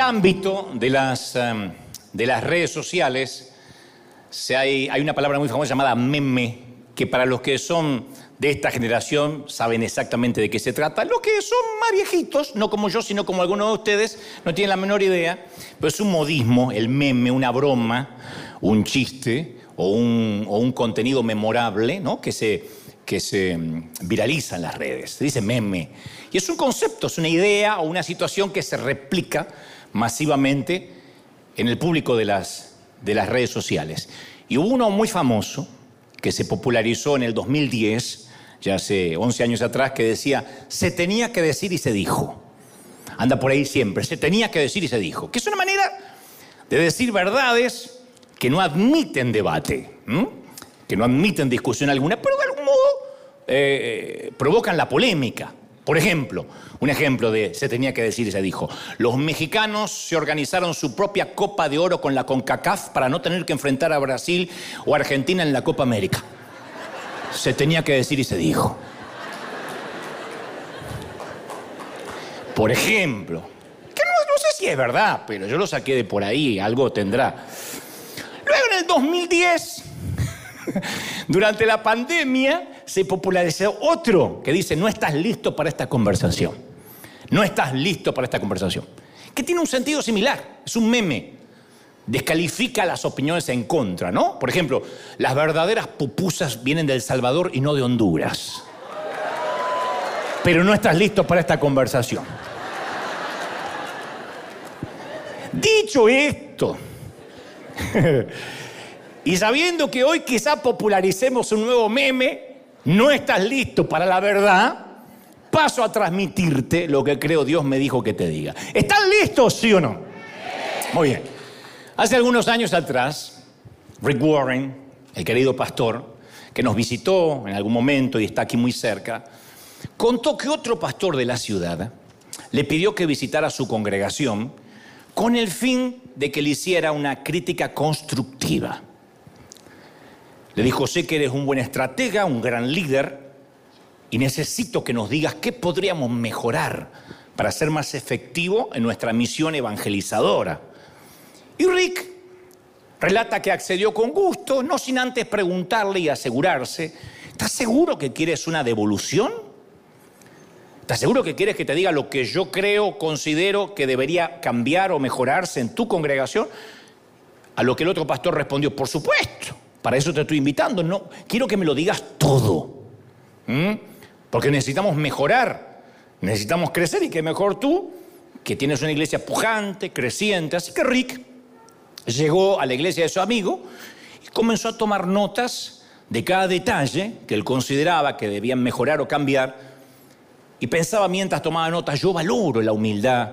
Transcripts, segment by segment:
ámbito de las, em, de las redes sociales se hay, hay una palabra muy famosa llamada meme, que para los que son de esta generación saben exactamente de qué se trata. Los que son más viejitos, no como yo, sino como algunos de ustedes, no tienen la menor idea, pero es un modismo, el meme, una broma, un chiste o un, o un contenido memorable, ¿no? Que se, que se mm, viraliza en las redes. Se dice meme. Y es un concepto, es una idea o una situación que se replica masivamente en el público de las, de las redes sociales. Y hubo uno muy famoso que se popularizó en el 2010, ya hace 11 años atrás, que decía, se tenía que decir y se dijo. Anda por ahí siempre, se tenía que decir y se dijo. Que es una manera de decir verdades que no admiten debate, que no admiten discusión alguna, pero de algún modo eh, provocan la polémica. Por ejemplo, un ejemplo de se tenía que decir y se dijo, los mexicanos se organizaron su propia Copa de Oro con la CONCACAF para no tener que enfrentar a Brasil o Argentina en la Copa América. Se tenía que decir y se dijo. Por ejemplo, que no, sé si es verdad, pero yo lo saqué de por ahí, algo tendrá. Luego en el 2010, durante la pandemia, se popularizó otro que dice, no estás listo para esta conversación. No estás listo para esta conversación. Que tiene un sentido similar, es un meme descalifica las opiniones en contra, ¿no? Por ejemplo, las verdaderas pupusas vienen de El Salvador y no de Honduras. Pero no estás listo para esta conversación. Dicho esto, y sabiendo que hoy quizá popularicemos un nuevo meme, no estás listo para la verdad, paso a transmitirte lo que creo Dios me dijo que te diga. ¿Están listos, sí o no? Muy bien. Hace algunos años atrás, Rick Warren, el querido pastor, que nos visitó en algún momento y está aquí muy cerca, contó que otro pastor de la ciudad le pidió que visitara su congregación con el fin de que le hiciera una crítica constructiva. Le dijo, sé que eres un buen estratega, un gran líder, y necesito que nos digas qué podríamos mejorar para ser más efectivo en nuestra misión evangelizadora. Y Rick relata que accedió con gusto, no sin antes preguntarle y asegurarse, ¿estás seguro que quieres una devolución? ¿Estás seguro que quieres que te diga lo que yo creo, considero que debería cambiar o mejorarse en tu congregación? A lo que el otro pastor respondió, por supuesto, para eso te estoy invitando, no, quiero que me lo digas todo, porque necesitamos mejorar, necesitamos crecer y que mejor tú, que tienes una iglesia pujante, creciente, así que Rick llegó a la iglesia de su amigo y comenzó a tomar notas de cada detalle que él consideraba que debían mejorar o cambiar. Y pensaba mientras tomaba notas, yo valoro la humildad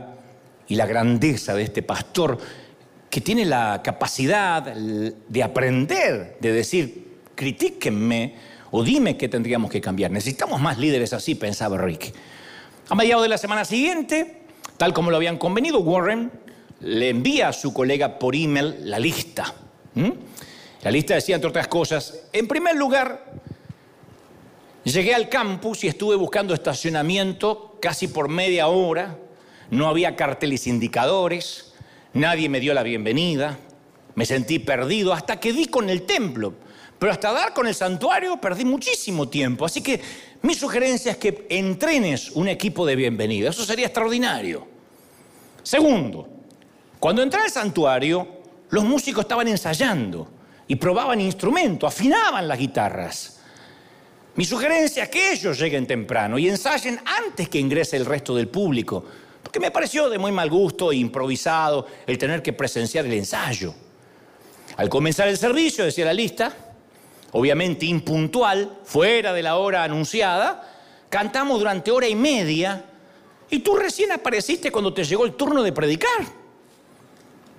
y la grandeza de este pastor que tiene la capacidad de aprender, de decir, critíquenme o dime qué tendríamos que cambiar. Necesitamos más líderes así, pensaba Rick. A mediados de la semana siguiente, tal como lo habían convenido, Warren le envía a su colega por email la lista. La lista decía, entre otras cosas, en primer lugar, llegué al campus y estuve buscando estacionamiento casi por media hora, no había carteles indicadores, nadie me dio la bienvenida, me sentí perdido hasta que di con el templo. Pero hasta dar con el santuario perdí muchísimo tiempo. Así que mi sugerencia es que entrenes un equipo de bienvenida. Eso sería extraordinario. Segundo, cuando entré al santuario, los músicos estaban ensayando y probaban instrumentos, afinaban las guitarras. Mi sugerencia es que ellos lleguen temprano y ensayen antes que ingrese el resto del público, porque me pareció de muy mal gusto e improvisado el tener que presenciar el ensayo. Al comenzar el servicio, decía la lista, obviamente impuntual, fuera de la hora anunciada, cantamos durante hora y media y tú recién apareciste cuando te llegó el turno de predicar.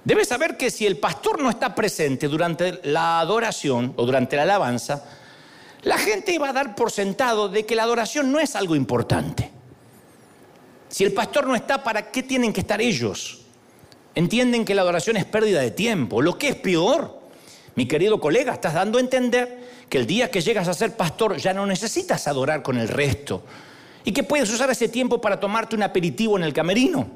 Debes saber que si el pastor no está presente durante la adoración o durante la alabanza, la gente va a dar por sentado de que la adoración no es algo importante. Si el pastor no está, ¿para qué tienen que estar ellos? Entienden que la adoración es pérdida de tiempo. Lo que es peor, mi querido colega, estás dando a entender que el día que llegas a ser pastor ya no necesitas adorar con el resto y que puedes usar ese tiempo para tomarte un aperitivo en el camerino.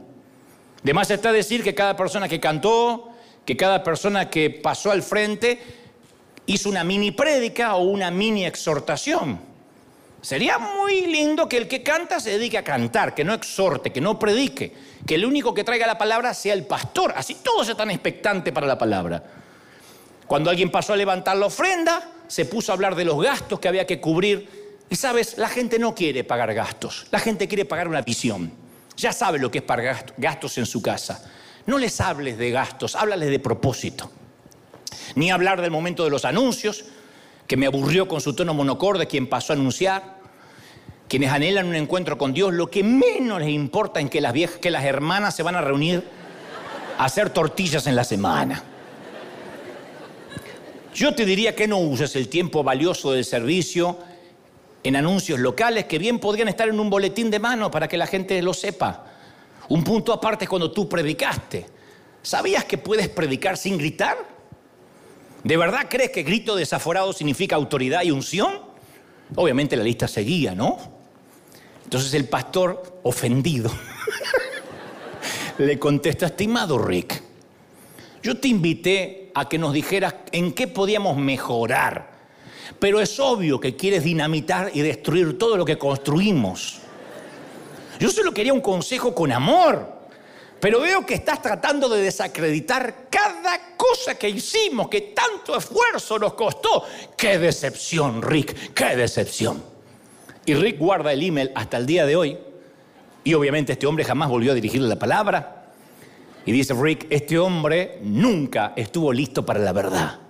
De más está decir que cada persona que cantó, que cada persona que pasó al frente, hizo una mini prédica o una mini exhortación. Sería muy lindo que el que canta se dedique a cantar, que no exhorte, que no predique, que el único que traiga la palabra sea el pastor. Así todos están expectantes para la palabra. Cuando alguien pasó a levantar la ofrenda, se puso a hablar de los gastos que había que cubrir. Y sabes, la gente no quiere pagar gastos, la gente quiere pagar una visión. Ya sabe lo que es pagar gastos en su casa. No les hables de gastos, háblales de propósito. Ni hablar del momento de los anuncios, que me aburrió con su tono monocorde quien pasó a anunciar. Quienes anhelan un encuentro con Dios, lo que menos les importa es que las, viejas, que las hermanas se van a reunir a hacer tortillas en la semana. Yo te diría que no uses el tiempo valioso del servicio en anuncios locales que bien podrían estar en un boletín de mano para que la gente lo sepa. Un punto aparte es cuando tú predicaste. ¿Sabías que puedes predicar sin gritar? ¿De verdad crees que grito desaforado significa autoridad y unción? Obviamente la lista seguía, ¿no? Entonces el pastor, ofendido, le contesta, estimado Rick, yo te invité a que nos dijeras en qué podíamos mejorar pero es obvio que quieres dinamitar y destruir todo lo que construimos. Yo solo quería un consejo con amor, pero veo que estás tratando de desacreditar cada cosa que hicimos, que tanto esfuerzo nos costó. ¡Qué decepción, Rick! ¡Qué decepción! Y Rick guarda el email hasta el día de hoy. Y obviamente este hombre jamás volvió a dirigirle la palabra. Y dice Rick, este hombre nunca estuvo listo para la verdad.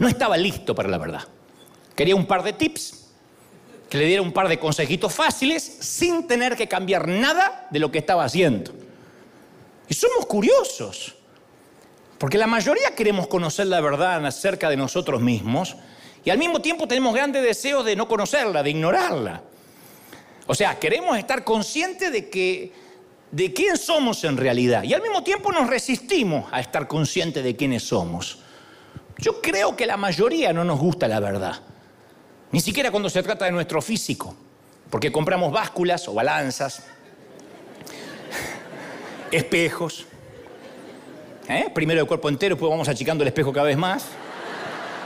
No estaba listo para la verdad. Quería un par de tips, que le diera un par de consejitos fáciles sin tener que cambiar nada de lo que estaba haciendo. Y somos curiosos, porque la mayoría queremos conocer la verdad acerca de nosotros mismos y al mismo tiempo tenemos grandes deseos de no conocerla, de ignorarla. O sea, queremos estar conscientes de que de quién somos en realidad y al mismo tiempo nos resistimos a estar conscientes de quiénes somos. Yo creo que la mayoría no nos gusta la verdad. Ni siquiera cuando se trata de nuestro físico, porque compramos básculas o balanzas, espejos. ¿eh? Primero el cuerpo entero, después vamos achicando el espejo cada vez más.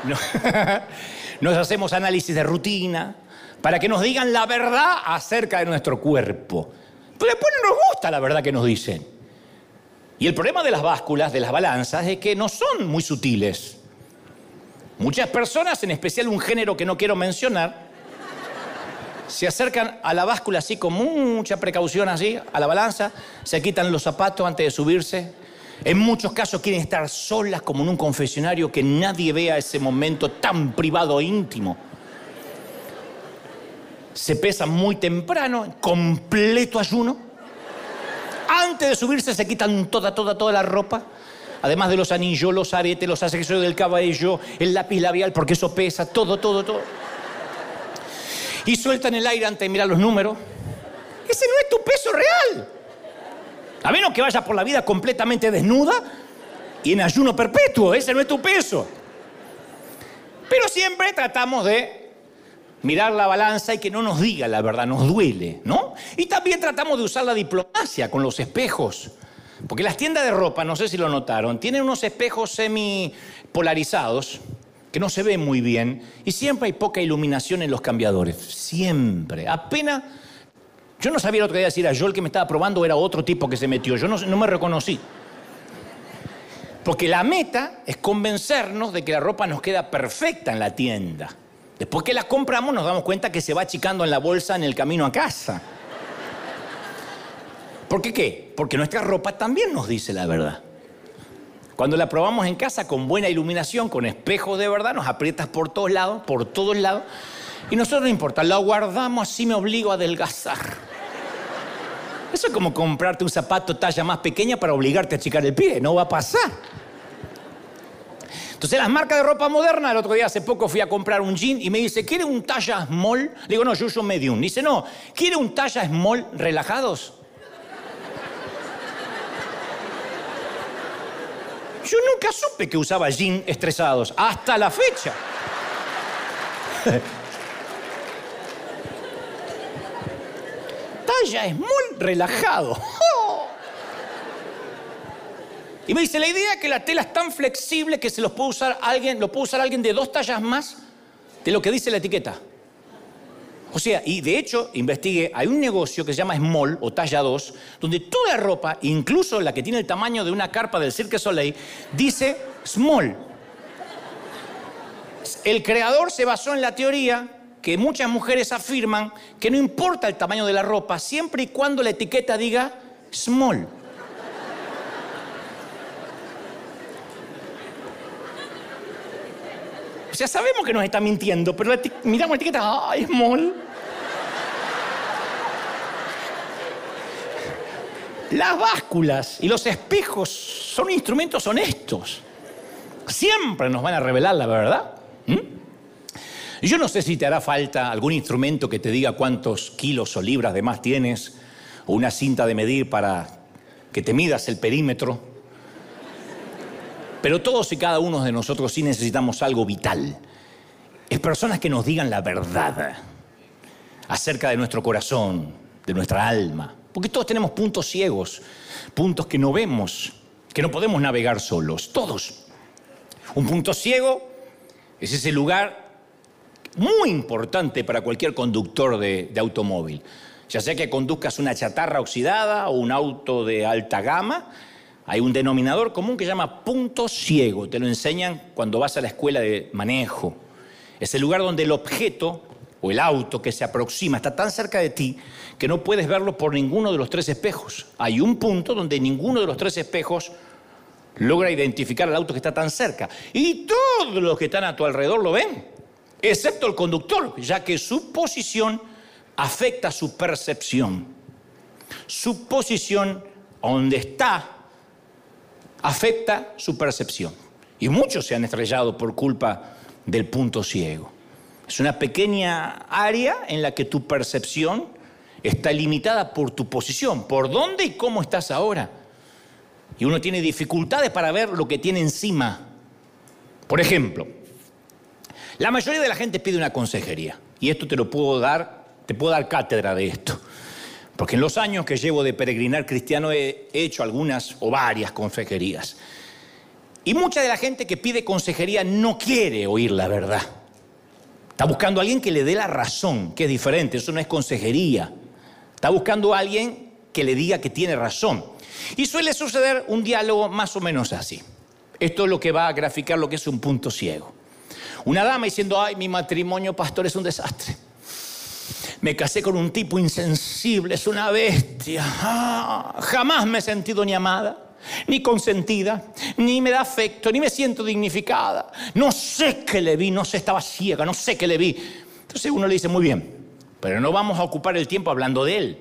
Nos hacemos análisis de rutina para que nos digan la verdad acerca de nuestro cuerpo. Pero después no nos gusta la verdad que nos dicen. Y el problema de las básculas, de las balanzas, es que no son muy sutiles. Muchas personas, en especial un género que no quiero mencionar, se acercan a la báscula así con mucha precaución así, a la balanza, se quitan los zapatos antes de subirse. En muchos casos quieren estar solas como en un confesionario que nadie vea ese momento tan privado e íntimo. Se pesan muy temprano, en completo ayuno. Antes de subirse se quitan toda, toda, toda la ropa además de los anillos, los aretes, los accesorios del cabello, el lápiz labial, porque eso pesa, todo, todo, todo. Y sueltan el aire antes de mirar los números. Ese no es tu peso real. A menos que vayas por la vida completamente desnuda y en ayuno perpetuo, ese no es tu peso. Pero siempre tratamos de mirar la balanza y que no nos diga la verdad, nos duele, ¿no? Y también tratamos de usar la diplomacia con los espejos. Porque las tiendas de ropa, no sé si lo notaron, tienen unos espejos semi polarizados que no se ven muy bien y siempre hay poca iluminación en los cambiadores. Siempre. Apenas. Yo no sabía el otro día si era yo el que me estaba probando o era otro tipo que se metió. Yo no, no me reconocí. Porque la meta es convencernos de que la ropa nos queda perfecta en la tienda. Después que la compramos nos damos cuenta que se va achicando en la bolsa en el camino a casa. ¿Por qué qué? Porque nuestra ropa también nos dice la verdad. Cuando la probamos en casa con buena iluminación, con espejos de verdad, nos aprietas por todos lados, por todos lados. Y nosotros no importa, la guardamos, así me obligo a adelgazar. Eso es como comprarte un zapato talla más pequeña para obligarte a achicar el pie, no va a pasar. Entonces las marcas de ropa moderna, el otro día hace poco fui a comprar un jean y me dice, ¿quiere un talla small? Le digo, no, yo uso medium. Dice, no, ¿quiere un talla small relajados? Yo nunca supe que usaba jeans estresados, hasta la fecha. Talla es muy relajado. Y me dice, la idea es que la tela es tan flexible que se los puede usar alguien, lo puede usar alguien de dos tallas más de lo que dice la etiqueta. O sea, y de hecho, investigué, hay un negocio que se llama Small o talla 2, donde toda la ropa, incluso la que tiene el tamaño de una carpa del Cirque Soleil, dice Small. El creador se basó en la teoría que muchas mujeres afirman que no importa el tamaño de la ropa, siempre y cuando la etiqueta diga Small. O sea, sabemos que nos está mintiendo, pero miramos la etiqueta, ¡ay, small! Las básculas y los espejos son instrumentos honestos. Siempre nos van a revelar la verdad. Yo no sé si te hará falta algún instrumento que te diga cuántos kilos o libras de más tienes, o una cinta de medir para que te midas el perímetro. Pero todos y cada uno de nosotros sí necesitamos algo vital. Es personas que nos digan la verdad acerca de nuestro corazón, de nuestra alma. Porque todos tenemos puntos ciegos, puntos que no vemos, que no podemos navegar solos, todos. Un punto ciego es ese lugar muy importante para cualquier conductor de, automóvil. Ya sea que conduzcas una chatarra oxidada o un auto de alta gama, hay un denominador común que se llama punto ciego. Te lo enseñan cuando vas a la escuela de manejo. Es el lugar donde el objeto o el auto que se aproxima está tan cerca de ti que no puedes verlo por ninguno de los tres espejos. Hay un punto donde ninguno de los tres espejos logra identificar al auto que está tan cerca. Y todos los que están a tu alrededor lo ven, excepto el conductor, ya que su posición afecta su percepción. Su posición donde está afecta su percepción. Y muchos se han estrellado por culpa del punto ciego. Es una pequeña área en la que tu percepción está limitada por tu posición, por dónde y cómo estás ahora. Y uno tiene dificultades para ver lo que tiene encima. Por ejemplo, la mayoría de la gente pide una consejería. Y esto te lo puedo dar, te puedo dar cátedra de esto. Porque en los años que llevo de peregrinar cristiano he hecho algunas o varias consejerías. Y mucha de la gente que pide consejería no quiere oír la verdad. Está buscando a alguien que le dé la razón, que es diferente, eso no es consejería. Está buscando a alguien que le diga que tiene razón. Y suele suceder un diálogo más o menos así. Esto es lo que va a graficar lo que es un punto ciego. Una dama diciendo, ay, mi matrimonio, pastor, es un desastre. Me casé con un tipo insensible, es una bestia. Ah, jamás me he sentido ni amada ni consentida, ni me da afecto, ni me siento dignificada. No sé qué le vi, no sé, estaba ciega, no sé qué le vi. Entonces uno le dice, muy bien, pero no vamos a ocupar el tiempo hablando de él.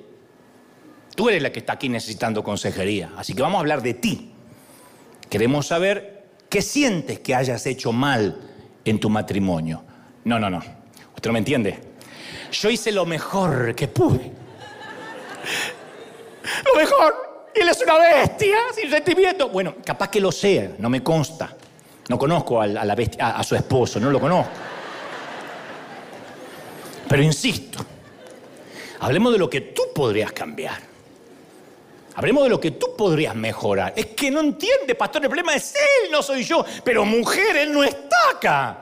Tú eres la que está aquí necesitando consejería, así que vamos a hablar de ti. Queremos saber qué sientes que hayas hecho mal en tu matrimonio. No, no, no. Usted no me entiende. Yo hice lo mejor que pude. Lo mejor él es una bestia sin sentimiento. Bueno, capaz que lo sea, no me consta. No conozco a, la bestia, a, su esposo, no lo conozco. Pero insisto, hablemos de lo que tú podrías cambiar. Hablemos de lo que tú podrías mejorar. Es que no entiende, pastor, el problema es él, no soy yo. Pero mujer, él no está acá.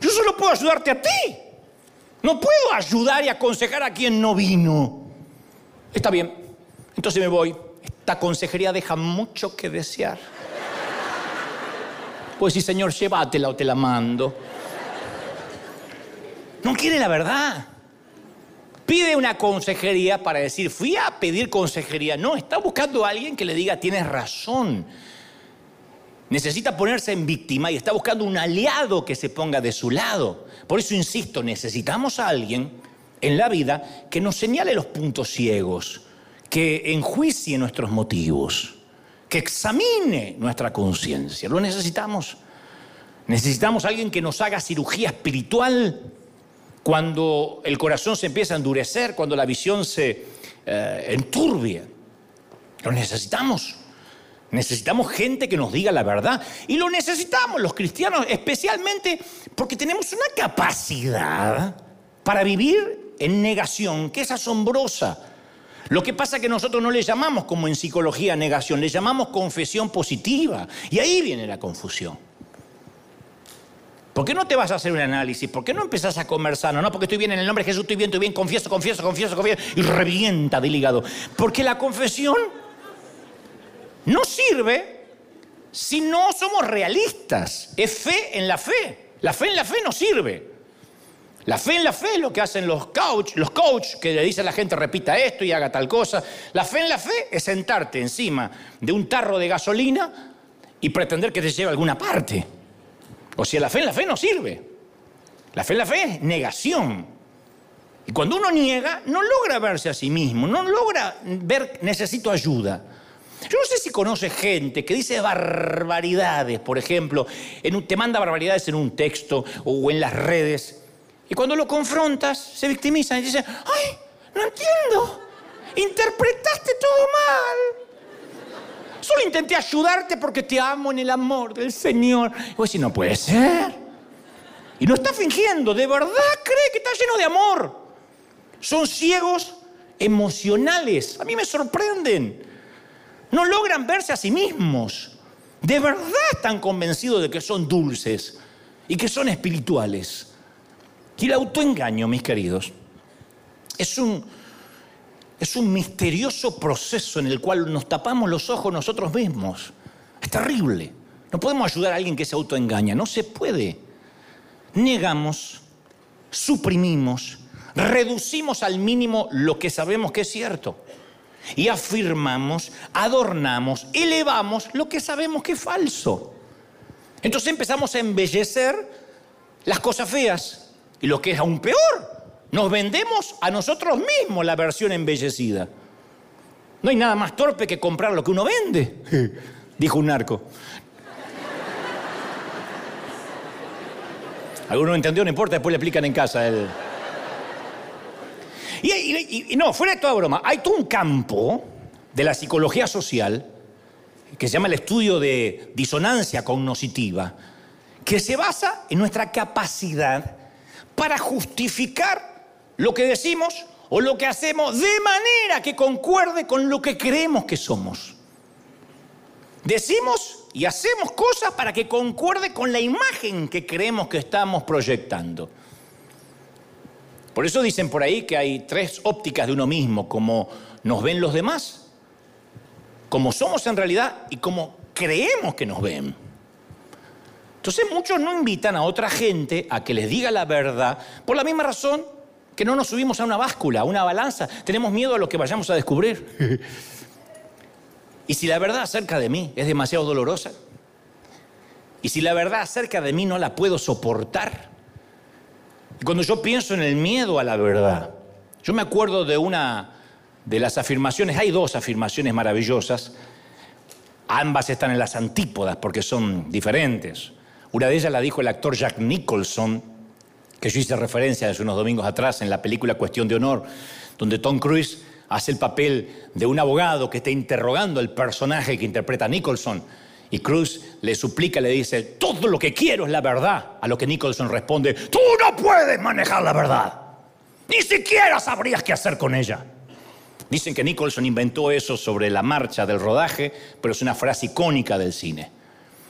Yo solo puedo ayudarte a ti. No puedo ayudar y aconsejar a quien no vino. Está bien, entonces me voy. Esta consejería deja mucho que desear. Pues sí, Señor, llévatela o te la mando. No quiere la verdad. Pide una consejería para decir, fui a pedir consejería. No, está buscando a alguien que le diga, tienes razón. Necesita ponerse en víctima y está buscando un aliado que se ponga de su lado. Por eso insisto, necesitamos a alguien en la vida que nos señale los puntos ciegos que enjuicie nuestros motivos, que examine nuestra conciencia. Lo necesitamos. Necesitamos alguien que nos haga cirugía espiritual cuando el corazón se empieza a endurecer, cuando la visión se eh, enturbia. Lo necesitamos. Necesitamos gente que nos diga la verdad. Y lo necesitamos los cristianos, especialmente porque tenemos una capacidad para vivir en negación que es asombrosa. Lo que pasa es que nosotros no le llamamos como en psicología negación, le llamamos confesión positiva. Y ahí viene la confusión. ¿Por qué no te vas a hacer un análisis? ¿Por qué no empezás a comer sano? No, porque estoy bien en el nombre de Jesús, estoy bien, estoy bien, confieso, confieso, confieso, confieso, y revienta del hígado. Porque la confesión no sirve si no somos realistas. Es fe en la fe. La fe en la fe no sirve. La fe en la fe es lo que hacen los coach, los coach que le dicen a la gente repita esto y haga tal cosa. La fe en la fe es sentarte encima de un tarro de gasolina y pretender que te lleve a alguna parte. O sea, la fe en la fe no sirve. La fe en la fe es negación. Y cuando uno niega, no logra verse a sí mismo, no logra ver necesito ayuda. Yo no sé si conoce gente que dice barbaridades, por ejemplo, te manda barbaridades en un texto o en las redes y cuando lo confrontas, se victimizan y dicen, ay, no entiendo, interpretaste todo mal. Solo intenté ayudarte porque te amo en el amor del Señor. Y vos decís, no puede ser. Y no está fingiendo, de verdad cree que está lleno de amor. Son ciegos emocionales. A mí me sorprenden. No logran verse a sí mismos. De verdad están convencidos de que son dulces y que son espirituales. Y el autoengaño, mis queridos, es un, es un misterioso proceso en el cual nos tapamos los ojos nosotros mismos. Es terrible. No podemos ayudar a alguien que se autoengaña, no se puede. Negamos, suprimimos, reducimos al mínimo lo que sabemos que es cierto. Y afirmamos, adornamos, elevamos lo que sabemos que es falso. Entonces empezamos a embellecer las cosas feas y lo que es aún peor, nos vendemos a nosotros mismos la versión embellecida. No hay nada más torpe que comprar lo que uno vende, dijo un narco. Alguno no entendió, no importa, después le explican en casa. él. Y, y, no, fuera de toda broma, hay todo un campo de la psicología social que se llama el estudio de disonancia cognoscitiva, que se basa en nuestra capacidad para justificar lo que decimos o lo que hacemos de manera que concuerde con lo que creemos que somos. Decimos y hacemos cosas para que concuerde con la imagen que creemos que estamos proyectando. Por eso dicen por ahí que hay tres ópticas de uno mismo, como nos ven los demás, como somos en realidad y como creemos que nos ven. Entonces muchos no invitan a otra gente a que les diga la verdad por la misma razón que no nos subimos a una báscula, a una balanza. Tenemos miedo a lo que vayamos a descubrir. y si la verdad acerca de mí es demasiado dolorosa, y si la verdad acerca de mí no la puedo soportar, cuando yo pienso en el miedo a la verdad, yo me acuerdo de una de las afirmaciones, hay dos afirmaciones maravillosas, ambas están en las antípodas porque son diferentes. Una de ellas la dijo el actor Jack Nicholson, que yo hice referencia hace unos domingos atrás en la película Cuestión de Honor, donde Tom Cruise hace el papel de un abogado que está interrogando al personaje que interpreta a Nicholson. Y Cruz le suplica, le dice, todo lo que quiero es la verdad. A lo que Nicholson responde, tú no puedes manejar la verdad. Ni siquiera sabrías qué hacer con ella. Dicen que Nicholson inventó eso sobre la marcha del rodaje, pero es una frase icónica del cine.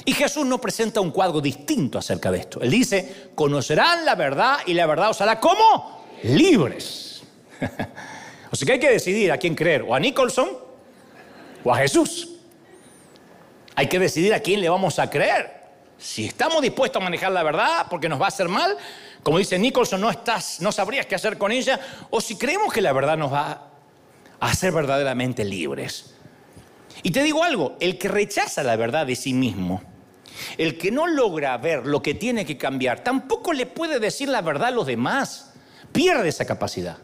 Y Jesús no presenta un cuadro distinto acerca de esto. Él dice, conocerán la verdad y la verdad os hará como libres. o sea que hay que decidir a quién creer, o a Nicholson o a Jesús. Hay que decidir a quién le vamos a creer. Si estamos dispuestos a manejar la verdad porque nos va a hacer mal, como dice Nicholson, no, estás, no sabrías qué hacer con ella, o si creemos que la verdad nos va a hacer verdaderamente libres. Y te digo algo, el que rechaza la verdad de sí mismo, el que no logra ver lo que tiene que cambiar, tampoco le puede decir la verdad a los demás. Pierde esa capacidad.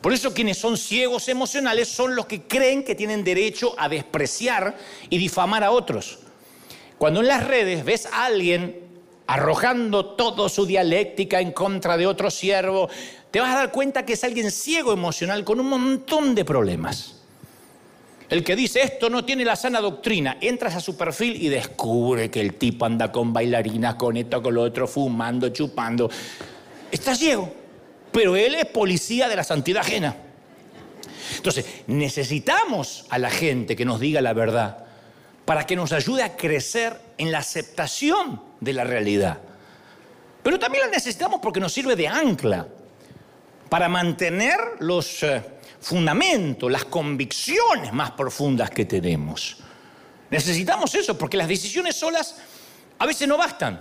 Por eso quienes son ciegos emocionales son los que creen que tienen derecho a despreciar y difamar a otros. Cuando en las redes ves a alguien arrojando toda su dialéctica en contra de otro siervo, te vas a dar cuenta que es alguien ciego emocional con un montón de problemas. El que dice esto no tiene la sana doctrina, entras a su perfil y descubre que el tipo anda con bailarinas, con esto, con lo otro, fumando, chupando. Está ciego, pero él es policía de la santidad ajena. Entonces, necesitamos a la gente que nos diga la verdad para que nos ayude a crecer en la aceptación de la realidad. Pero también la necesitamos porque nos sirve de ancla para mantener los eh, fundamentos, las convicciones más profundas que tenemos. Necesitamos eso porque las decisiones solas a veces no bastan.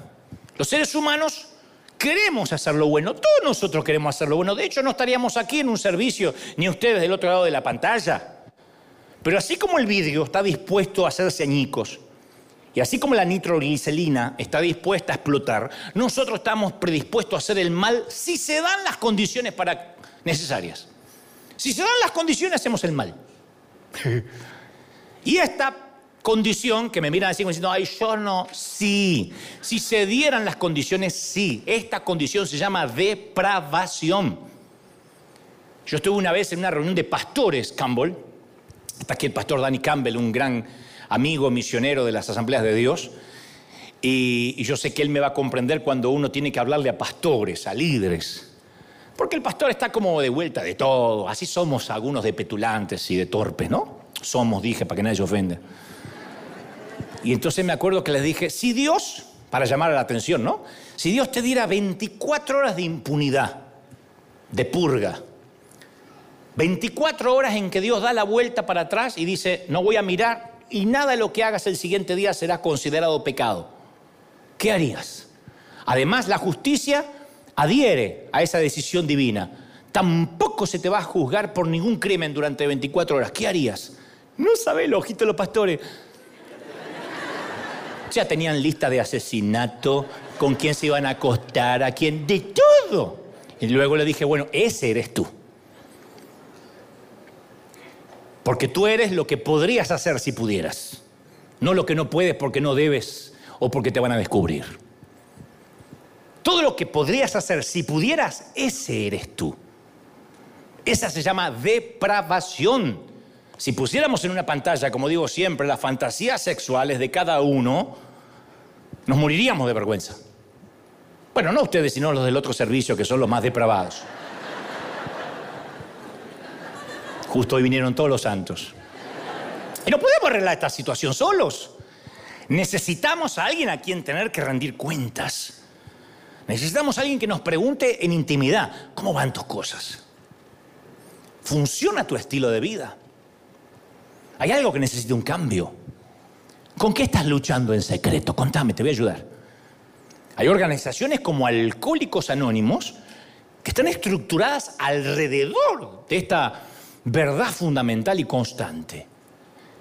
Los seres humanos queremos hacer lo bueno, todos nosotros queremos hacer lo bueno. De hecho, no estaríamos aquí en un servicio, ni ustedes del otro lado de la pantalla. Pero así como el vidrio está dispuesto a hacerse añicos, y así como la nitroglicerina está dispuesta a explotar, nosotros estamos predispuestos a hacer el mal si se dan las condiciones para necesarias. Si se dan las condiciones, hacemos el mal. y esta condición que me miran así como diciendo, ay, yo no, sí. Si se dieran las condiciones, sí. Esta condición se llama depravación. Yo estuve una vez en una reunión de pastores, Campbell. Está aquí el pastor Danny Campbell, un gran amigo misionero de las asambleas de Dios, y, yo sé que él me va a comprender cuando uno tiene que hablarle a pastores, a líderes, porque el pastor está como de vuelta de todo, así somos algunos de petulantes y de torpes, ¿no? Somos, dije, para que nadie se ofenda. Y entonces me acuerdo que les dije, si Dios, para llamar la atención, ¿no? Si Dios te diera 24 horas de impunidad, de purga, 24 horas en que Dios da la vuelta para atrás y dice, no voy a mirar y nada de lo que hagas el siguiente día será considerado pecado. ¿Qué harías? Además, la justicia adhiere a esa decisión divina. Tampoco se te va a juzgar por ningún crimen durante 24 horas. ¿Qué harías? No sabes, ojito de los pastores. Ya tenían lista de asesinato, con quién se iban a acostar, a quién, de todo. Y luego le dije, bueno, ese eres tú. Porque tú eres lo que podrías hacer si pudieras. No lo que no puedes porque no debes o porque te van a descubrir. Todo lo que podrías hacer si pudieras, ese eres tú. Esa se llama depravación. Si pusiéramos en una pantalla, como digo siempre, las fantasías sexuales de cada uno, nos moriríamos de vergüenza. Bueno, no ustedes, sino los del otro servicio, que son los más depravados. Justo hoy vinieron todos los santos. Y no podemos arreglar esta situación solos. Necesitamos a alguien a quien tener que rendir cuentas. Necesitamos a alguien que nos pregunte en intimidad, ¿cómo van tus cosas? ¿Funciona tu estilo de vida? ¿Hay algo que necesite un cambio? ¿Con qué estás luchando en secreto? Contame, te voy a ayudar. Hay organizaciones como Alcohólicos Anónimos que están estructuradas alrededor de esta verdad fundamental y constante.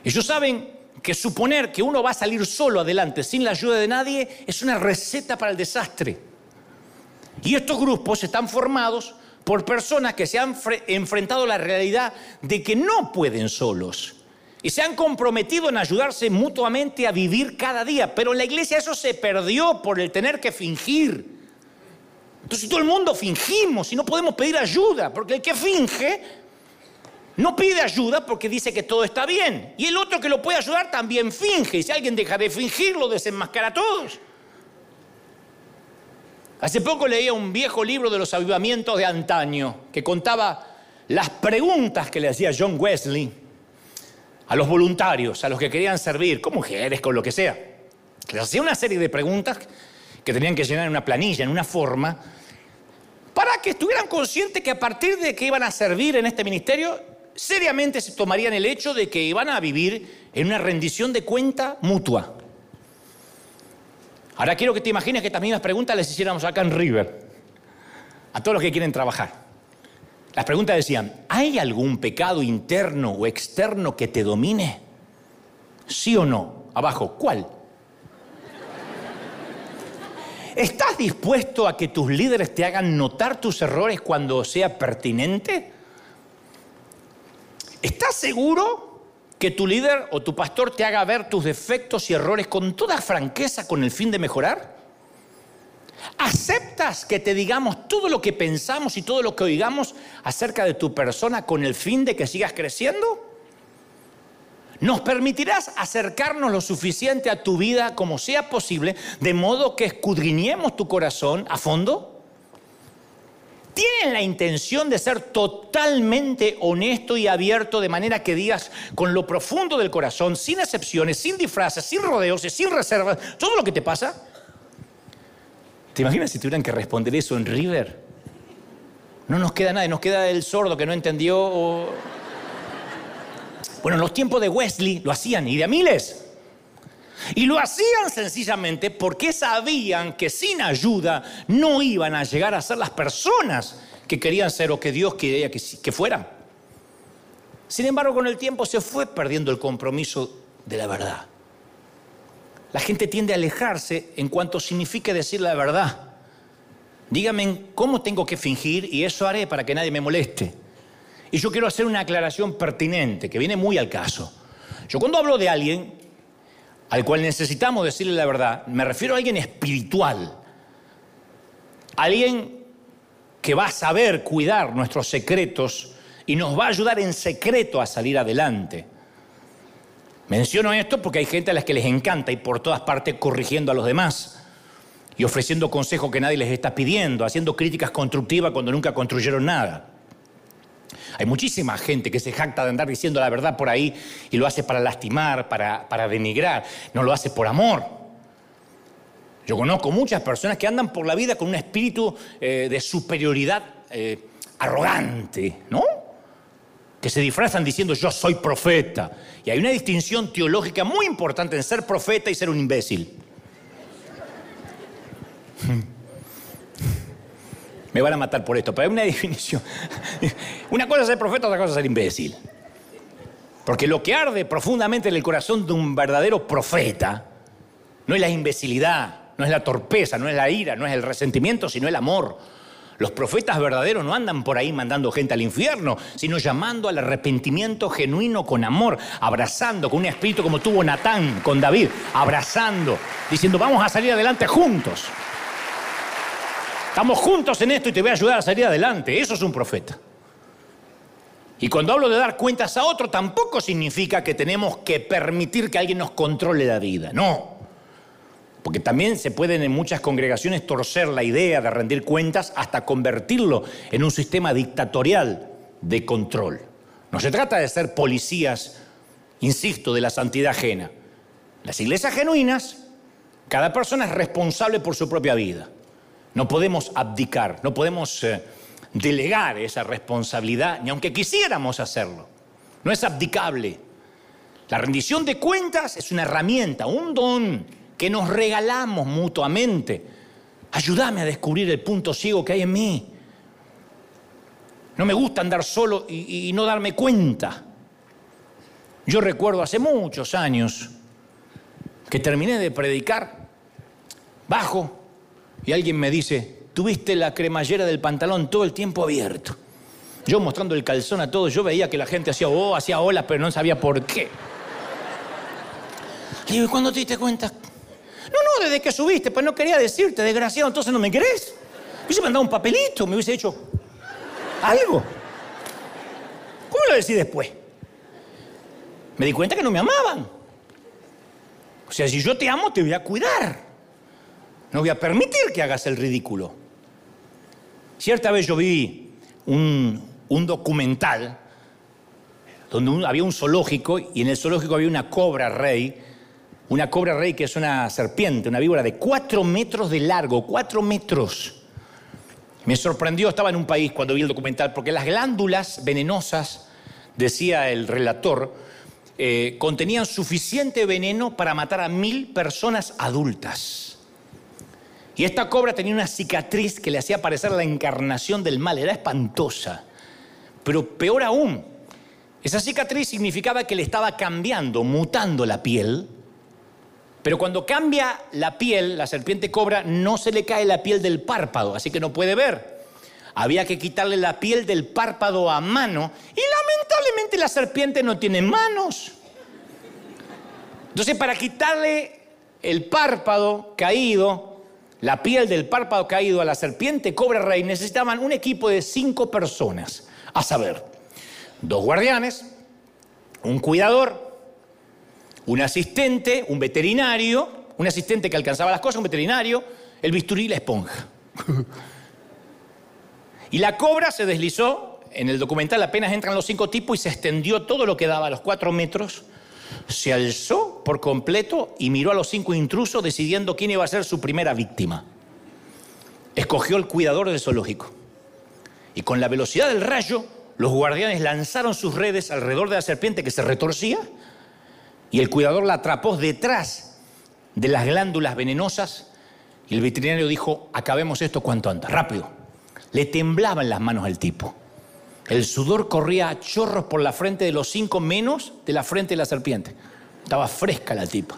Ellos saben que suponer que uno va a salir solo adelante sin la ayuda de nadie es una receta para el desastre. Y estos grupos están formados por personas que se han enfrentado a la realidad de que no pueden solos y se han comprometido en ayudarse mutuamente a vivir cada día. Pero en la iglesia eso se perdió por el tener que fingir. Entonces todo el mundo fingimos y no podemos pedir ayuda, porque el que finge no pide ayuda porque dice que todo está bien. Y el otro que lo puede ayudar también finge. Y si alguien deja de fingir, lo desenmascara a todos. Hace poco leía un viejo libro de los avivamientos de antaño que contaba las preguntas que le hacía John Wesley a los voluntarios, a los que querían servir, con mujeres, con lo que sea. Les hacía una serie de preguntas que tenían que llenar en una planilla, en una forma, para que estuvieran conscientes que a partir de que iban a servir en este ministerio, seriamente se tomarían el hecho de que iban a vivir en una rendición de cuenta mutua. Ahora quiero que te imagines que estas mismas preguntas les hiciéramos acá en River, a todos los que quieren trabajar. Las preguntas decían, ¿hay algún pecado interno o externo que te domine? ¿Sí o no? Abajo, ¿cuál? ¿Estás dispuesto a que tus líderes te hagan notar tus errores cuando sea pertinente? ¿Estás seguro que tu líder o tu pastor te haga ver tus defectos y errores con toda franqueza con el fin de mejorar? ¿Aceptas que te digamos todo lo que pensamos y todo lo que oigamos acerca de tu persona con el fin de que sigas creciendo? ¿Nos permitirás acercarnos lo suficiente a tu vida como sea posible, de modo que escudriñemos tu corazón a fondo? ¿Tienen la intención de ser totalmente honesto y abierto de manera que digas con lo profundo del corazón, sin excepciones, sin disfraces, sin rodeos y sin reservas, todo lo que te pasa? ¿Te imaginas si tuvieran que responder eso en River? No nos queda nada, nos queda el sordo que no entendió. Bueno, en los tiempos de Wesley lo hacían y de a miles. Y lo hacían sencillamente porque sabían que sin ayuda no iban a llegar a ser las personas que querían ser o que Dios quería que, fueran. Sin embargo, con el tiempo se fue perdiendo el compromiso de la verdad. La gente tiende a alejarse en cuanto signifique decir la verdad. Dígame cómo tengo que fingir y eso haré para que nadie me moleste. Y yo quiero hacer una aclaración pertinente que viene muy al caso. Yo cuando hablo de alguien al cual necesitamos decirle la verdad, me refiero a alguien espiritual, alguien que va a saber cuidar nuestros secretos y nos va a ayudar en secreto a salir adelante. Menciono esto porque hay gente a las que les encanta ir por todas partes corrigiendo a los demás y ofreciendo consejos que nadie les está pidiendo, haciendo críticas constructivas cuando nunca construyeron nada. Hay muchísima gente que se jacta de andar diciendo la verdad por ahí y lo hace para lastimar, para, denigrar, no lo hace por amor. Yo conozco muchas personas que andan por la vida con un espíritu eh, de superioridad eh, arrogante, ¿no? Que se disfrazan diciendo yo soy profeta. Y hay una distinción teológica muy importante en ser profeta y ser un imbécil. Me van a matar por esto, pero hay una definición. Una cosa es ser profeta, otra cosa es ser imbécil. Porque lo que arde profundamente en el corazón de un verdadero profeta no es la imbecilidad, no es la torpeza, no es la ira, no es el resentimiento, sino el amor. Los profetas verdaderos no andan por ahí mandando gente al infierno, sino llamando al arrepentimiento genuino con amor, abrazando con un espíritu como tuvo Natán con David, abrazando, diciendo vamos a salir adelante juntos. Estamos juntos en esto y te voy a ayudar a salir adelante. Eso es un profeta. Y cuando hablo de dar cuentas a otro, tampoco significa que tenemos que permitir que alguien nos controle la vida. No. Porque también se pueden en muchas congregaciones torcer la idea de rendir cuentas hasta convertirlo en un sistema dictatorial de control. No se trata de ser policías, insisto, de la santidad ajena. Las iglesias genuinas, cada persona es responsable por su propia vida. No podemos abdicar, no podemos eh, delegar esa responsabilidad, ni aunque quisiéramos hacerlo. No es abdicable. La rendición de cuentas es una herramienta, un don que nos regalamos mutuamente. Ayúdame a descubrir el punto ciego que hay en mí. No me gusta andar solo y, y no darme cuenta. Yo recuerdo hace muchos años que terminé de predicar bajo y alguien me dice, tuviste la cremallera del pantalón todo el tiempo abierto. Yo mostrando el calzón a todos, yo veía que la gente hacía oh, hacía olas, pero no sabía por qué. Le digo, ¿y cuándo te diste cuenta? No, no, desde que subiste, pues no quería decirte, desgraciado, entonces no me querés. Me hubiese mandado un papelito, me hubiese hecho algo. ¿Cómo lo decís después? Me di cuenta que no me amaban. O sea, si yo te amo, te voy a cuidar. No voy a permitir que hagas el ridículo. Cierta vez yo vi un, documental donde había un zoológico y en el zoológico había una cobra rey, una cobra rey que es una serpiente, una víbora de cuatro metros de largo, cuatro metros. Me sorprendió, estaba en un país cuando vi el documental, porque las glándulas venenosas, decía el relator, eh, contenían suficiente veneno para matar a mil personas adultas. Y esta cobra tenía una cicatriz que le hacía parecer la encarnación del mal, era espantosa. Pero peor aún, esa cicatriz significaba que le estaba cambiando, mutando la piel. Pero cuando cambia la piel, la serpiente cobra, no se le cae la piel del párpado, así que no puede ver. Había que quitarle la piel del párpado a mano y lamentablemente la serpiente no tiene manos. Entonces para quitarle el párpado caído, la piel del párpado caído a la serpiente cobra rey, necesitaban un equipo de cinco personas, a saber, dos guardianes, un cuidador, un asistente, un veterinario, un asistente que alcanzaba las cosas, un veterinario, el bisturí y la esponja. Y la cobra se deslizó, en el documental apenas entran los cinco tipos y se extendió todo lo que daba a los cuatro metros, se alzó por completo y miró a los cinco intrusos decidiendo quién iba a ser su primera víctima. Escogió el cuidador del zoológico. Y con la velocidad del rayo, los guardianes lanzaron sus redes alrededor de la serpiente que se retorcía y el cuidador la atrapó detrás de las glándulas venenosas y el veterinario dijo, acabemos esto cuanto antes, rápido. Le temblaban las manos al tipo. El sudor corría a chorros por la frente de los cinco menos de la frente de la serpiente. Estaba fresca la tipa.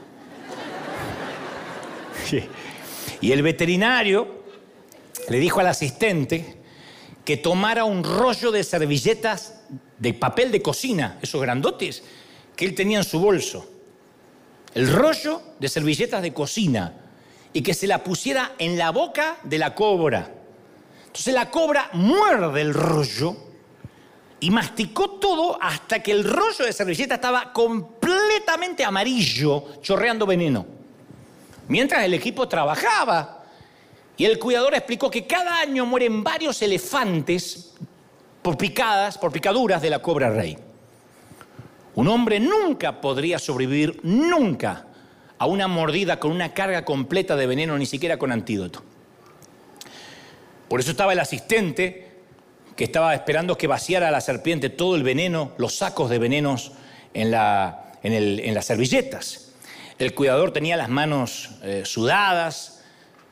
Y el veterinario le dijo al asistente que tomara un rollo de servilletas de papel de cocina, esos grandotes, que él tenía en su bolso. El rollo de servilletas de cocina y que se la pusiera en la boca de la cobra. Entonces la cobra muerde el rollo y masticó todo hasta que el rollo de servilleta estaba completamente amarillo, chorreando veneno. Mientras el equipo trabajaba, y el cuidador explicó que cada año mueren varios elefantes por picadas, por picaduras de la cobra rey. Un hombre nunca podría sobrevivir, nunca, a una mordida con una carga completa de veneno, ni siquiera con antídoto. Por eso estaba el asistente que estaba esperando que vaciara la serpiente todo el veneno, los sacos de venenos en, las servilletas. El cuidador tenía las manos eh, sudadas,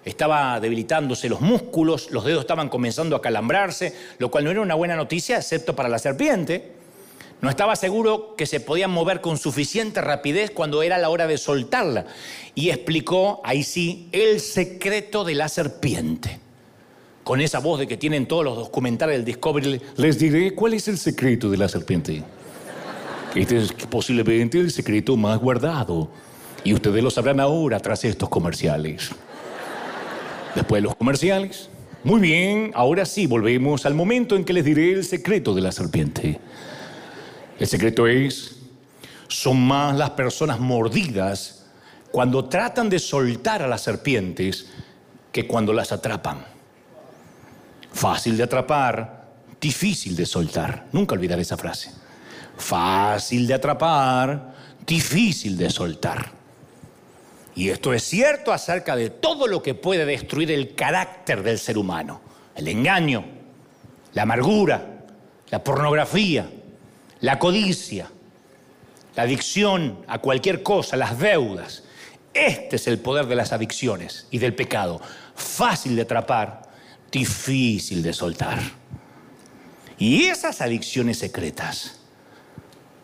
estaba debilitándose los músculos, los dedos estaban comenzando a calambrarse, lo cual no era una buena noticia, excepto para la serpiente. No estaba seguro que se podían mover con suficiente rapidez cuando era la hora de soltarla. Y explicó, ahí sí, el secreto de la serpiente. Con esa voz de que tienen todos los documentales del Discovery, les diré cuál es el secreto de la serpiente. Este es posiblemente el secreto más guardado. Y ustedes lo sabrán ahora tras estos comerciales. Después de los comerciales. Muy bien, ahora sí, volvemos al momento en que les diré el secreto de la serpiente. El secreto es, son más las personas mordidas cuando tratan de soltar a las serpientes que cuando las atrapan. Fácil de atrapar, difícil de soltar. Nunca olvidar esa frase. Fácil de atrapar, difícil de soltar. Y esto es cierto acerca de todo lo que puede destruir el carácter del ser humano. El engaño, la amargura, la pornografía, la codicia, la adicción a cualquier cosa, las deudas. Este es el poder de las adicciones y del pecado. Fácil de atrapar, difícil de soltar. Y esas adicciones secretas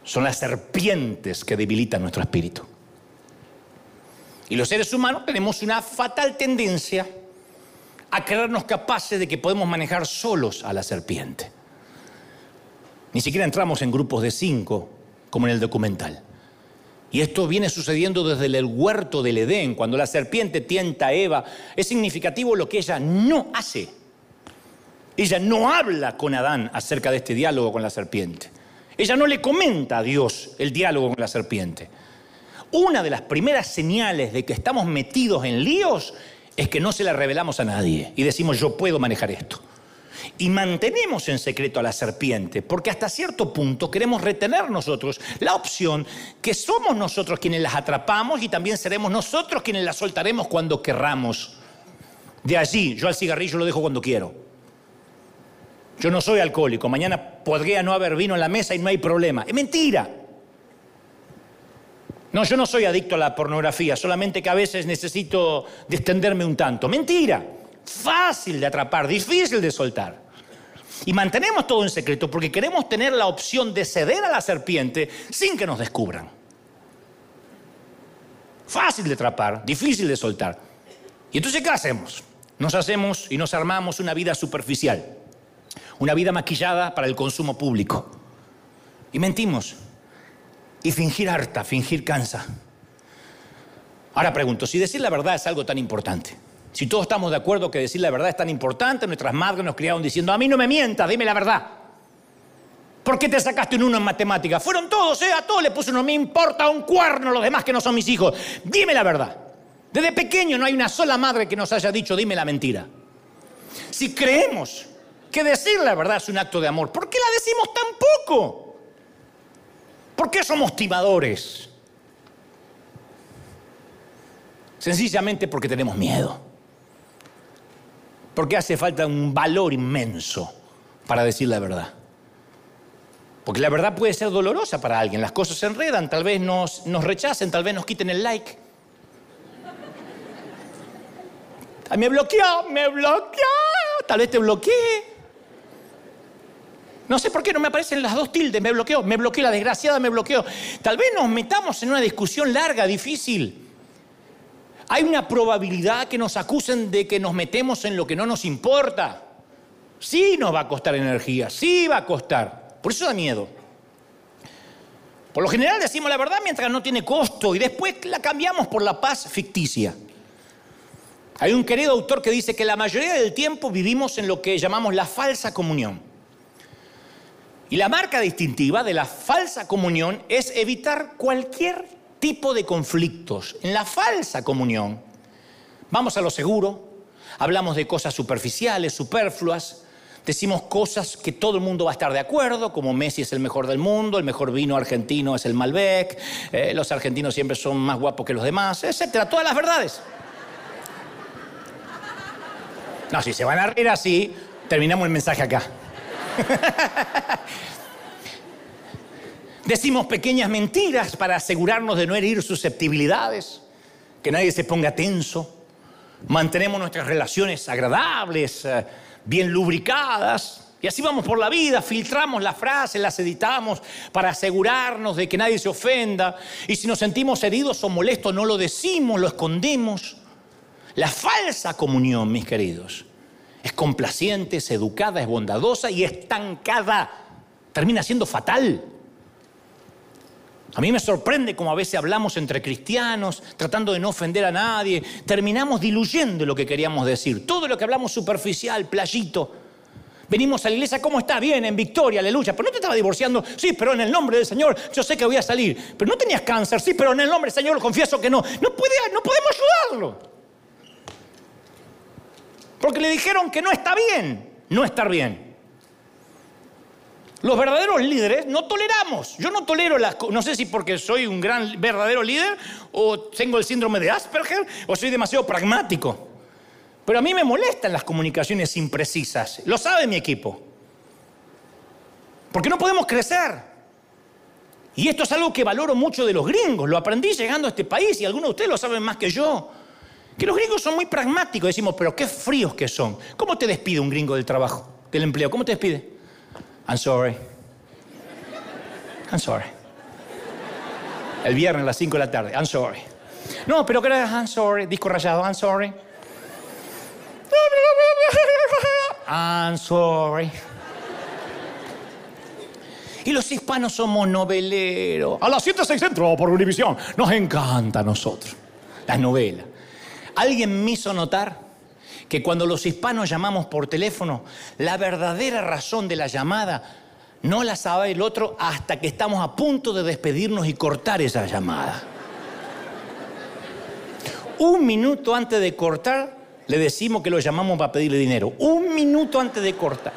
son las serpientes que debilitan nuestro espíritu. Y los seres humanos tenemos una fatal tendencia a creernos capaces de que podemos manejar solos a la serpiente. Ni siquiera entramos en grupos de cinco, como en el documental. Y esto viene sucediendo desde el huerto del Edén, cuando la serpiente tienta a Eva. Es significativo lo que ella no hace. Ella no habla con Adán acerca de este diálogo con la serpiente. Ella no le comenta a Dios el diálogo con la serpiente una de las primeras señales de que estamos metidos en líos es que no se la revelamos a nadie y decimos yo puedo manejar esto. Y mantenemos en secreto a la serpiente, porque hasta cierto punto queremos retener nosotros la opción que somos nosotros quienes las atrapamos y también seremos nosotros quienes las soltaremos cuando querramos. De allí, yo al cigarrillo lo dejo cuando quiero. Yo no soy alcohólico, mañana podría no haber vino en la mesa y no hay problema. Es mentira. No, yo no soy adicto a la pornografía, solamente que a veces necesito distenderme un tanto. Mentira. Fácil de atrapar, difícil de soltar. Y mantenemos todo en secreto porque queremos tener la opción de ceder a la serpiente sin que nos descubran. Fácil de atrapar, difícil de soltar. ¿Y entonces qué hacemos? Nos hacemos y nos armamos una vida superficial, una vida maquillada para el consumo público. Y mentimos. Y fingir harta, fingir cansa. Ahora pregunto, si decir la verdad es algo tan importante, si todos estamos de acuerdo que decir la verdad es tan importante, nuestras madres nos criaron diciendo, a mí no me mientas, dime la verdad. ¿Por qué te sacaste un uno en matemáticas? Fueron todos, ¿eh? A todos le puse uno, me importa un cuerno los demás que no son mis hijos. Dime la verdad. Desde pequeño no hay una sola madre que nos haya dicho, dime la mentira. Si creemos que decir la verdad es un acto de amor. ¿Por qué la decimos tan poco? ¿Por qué somos timadores? Sencillamente porque tenemos miedo. Porque hace falta un valor inmenso para decir la verdad. Porque la verdad puede ser dolorosa para alguien. Las cosas se enredan, tal vez nos, nos rechacen, tal vez nos quiten el like. Me bloqueó, me bloqueó, tal vez te bloqueé. No sé por qué no me aparecen las dos tildes, me bloqueó, me bloqueó, la desgraciada me bloqueó. Tal vez nos metamos en una discusión larga, difícil. Hay una probabilidad que nos acusen de que nos metemos en lo que no nos importa. Sí nos va a costar energía, sí va a costar. Por eso da miedo. Por lo general decimos la verdad mientras no tiene costo y después la cambiamos por la paz ficticia. Hay un querido autor que dice que la mayoría del tiempo vivimos en lo que llamamos la falsa comunión. Y la marca distintiva de la falsa comunión es evitar cualquier tipo de conflictos. En la falsa comunión vamos a lo seguro, hablamos de cosas superficiales, superfluas, decimos cosas que todo el mundo va a estar de acuerdo, como Messi es el mejor del mundo, el mejor vino argentino es el Malbec, eh, los argentinos siempre son más guapos que los demás, etcétera, todas las verdades. No, si se van a reír así, terminamos el mensaje acá. Decimos pequeñas mentiras para asegurarnos de no herir susceptibilidades, que nadie se ponga tenso. Mantenemos nuestras relaciones agradables, eh, bien lubricadas. Y así vamos por la vida, filtramos las frases, las editamos para asegurarnos de que nadie se ofenda. Y si nos sentimos heridos o molestos, no lo decimos, lo escondemos. La falsa comunión, mis queridos, es complaciente, es educada, es bondadosa y estancada. Termina siendo fatal. A mí me sorprende cómo a veces hablamos entre cristianos, tratando de no ofender a nadie, terminamos diluyendo lo que queríamos decir. Todo lo que hablamos superficial, playito. Venimos a la iglesia, ¿cómo está? Bien, en victoria, aleluya. Pero no te estaba divorciando, sí, pero en el nombre del Señor yo sé que voy a salir. Pero no tenías cáncer, sí, pero en el nombre del Señor confieso que no. No, puede, no podemos ayudarlo. Porque le dijeron que no está bien no estar bien. Los verdaderos líderes no toleramos. Yo no tolero las No sé si porque soy un gran verdadero líder o tengo el síndrome de Asperger o soy demasiado pragmático. Pero a mí me molestan las comunicaciones imprecisas. Lo sabe mi equipo. Porque no podemos crecer. Y esto es algo que valoro mucho de los gringos. Lo aprendí llegando a este país y algunos de ustedes lo saben más que yo. Que los gringos son muy pragmáticos. Decimos, pero qué fríos que son. ¿Cómo te despide un gringo del trabajo, del empleo? ¿Cómo te despide? I'm sorry. I'm sorry. El viernes a las 5 de la tarde. I'm sorry. No, pero que era I'm sorry. Disco rayado. I'm sorry. I'm sorry. Y los hispanos somos noveleros. A las 7 6 centro por Univisión. Nos encanta a nosotros. Las novelas. Alguien me hizo notar que cuando los hispanos llamamos por teléfono, la verdadera razón de la llamada no la sabe el otro hasta que estamos a punto de despedirnos y cortar esa llamada. Un minuto antes de cortar, le decimos que lo llamamos para pedirle dinero. Un minuto antes de cortar.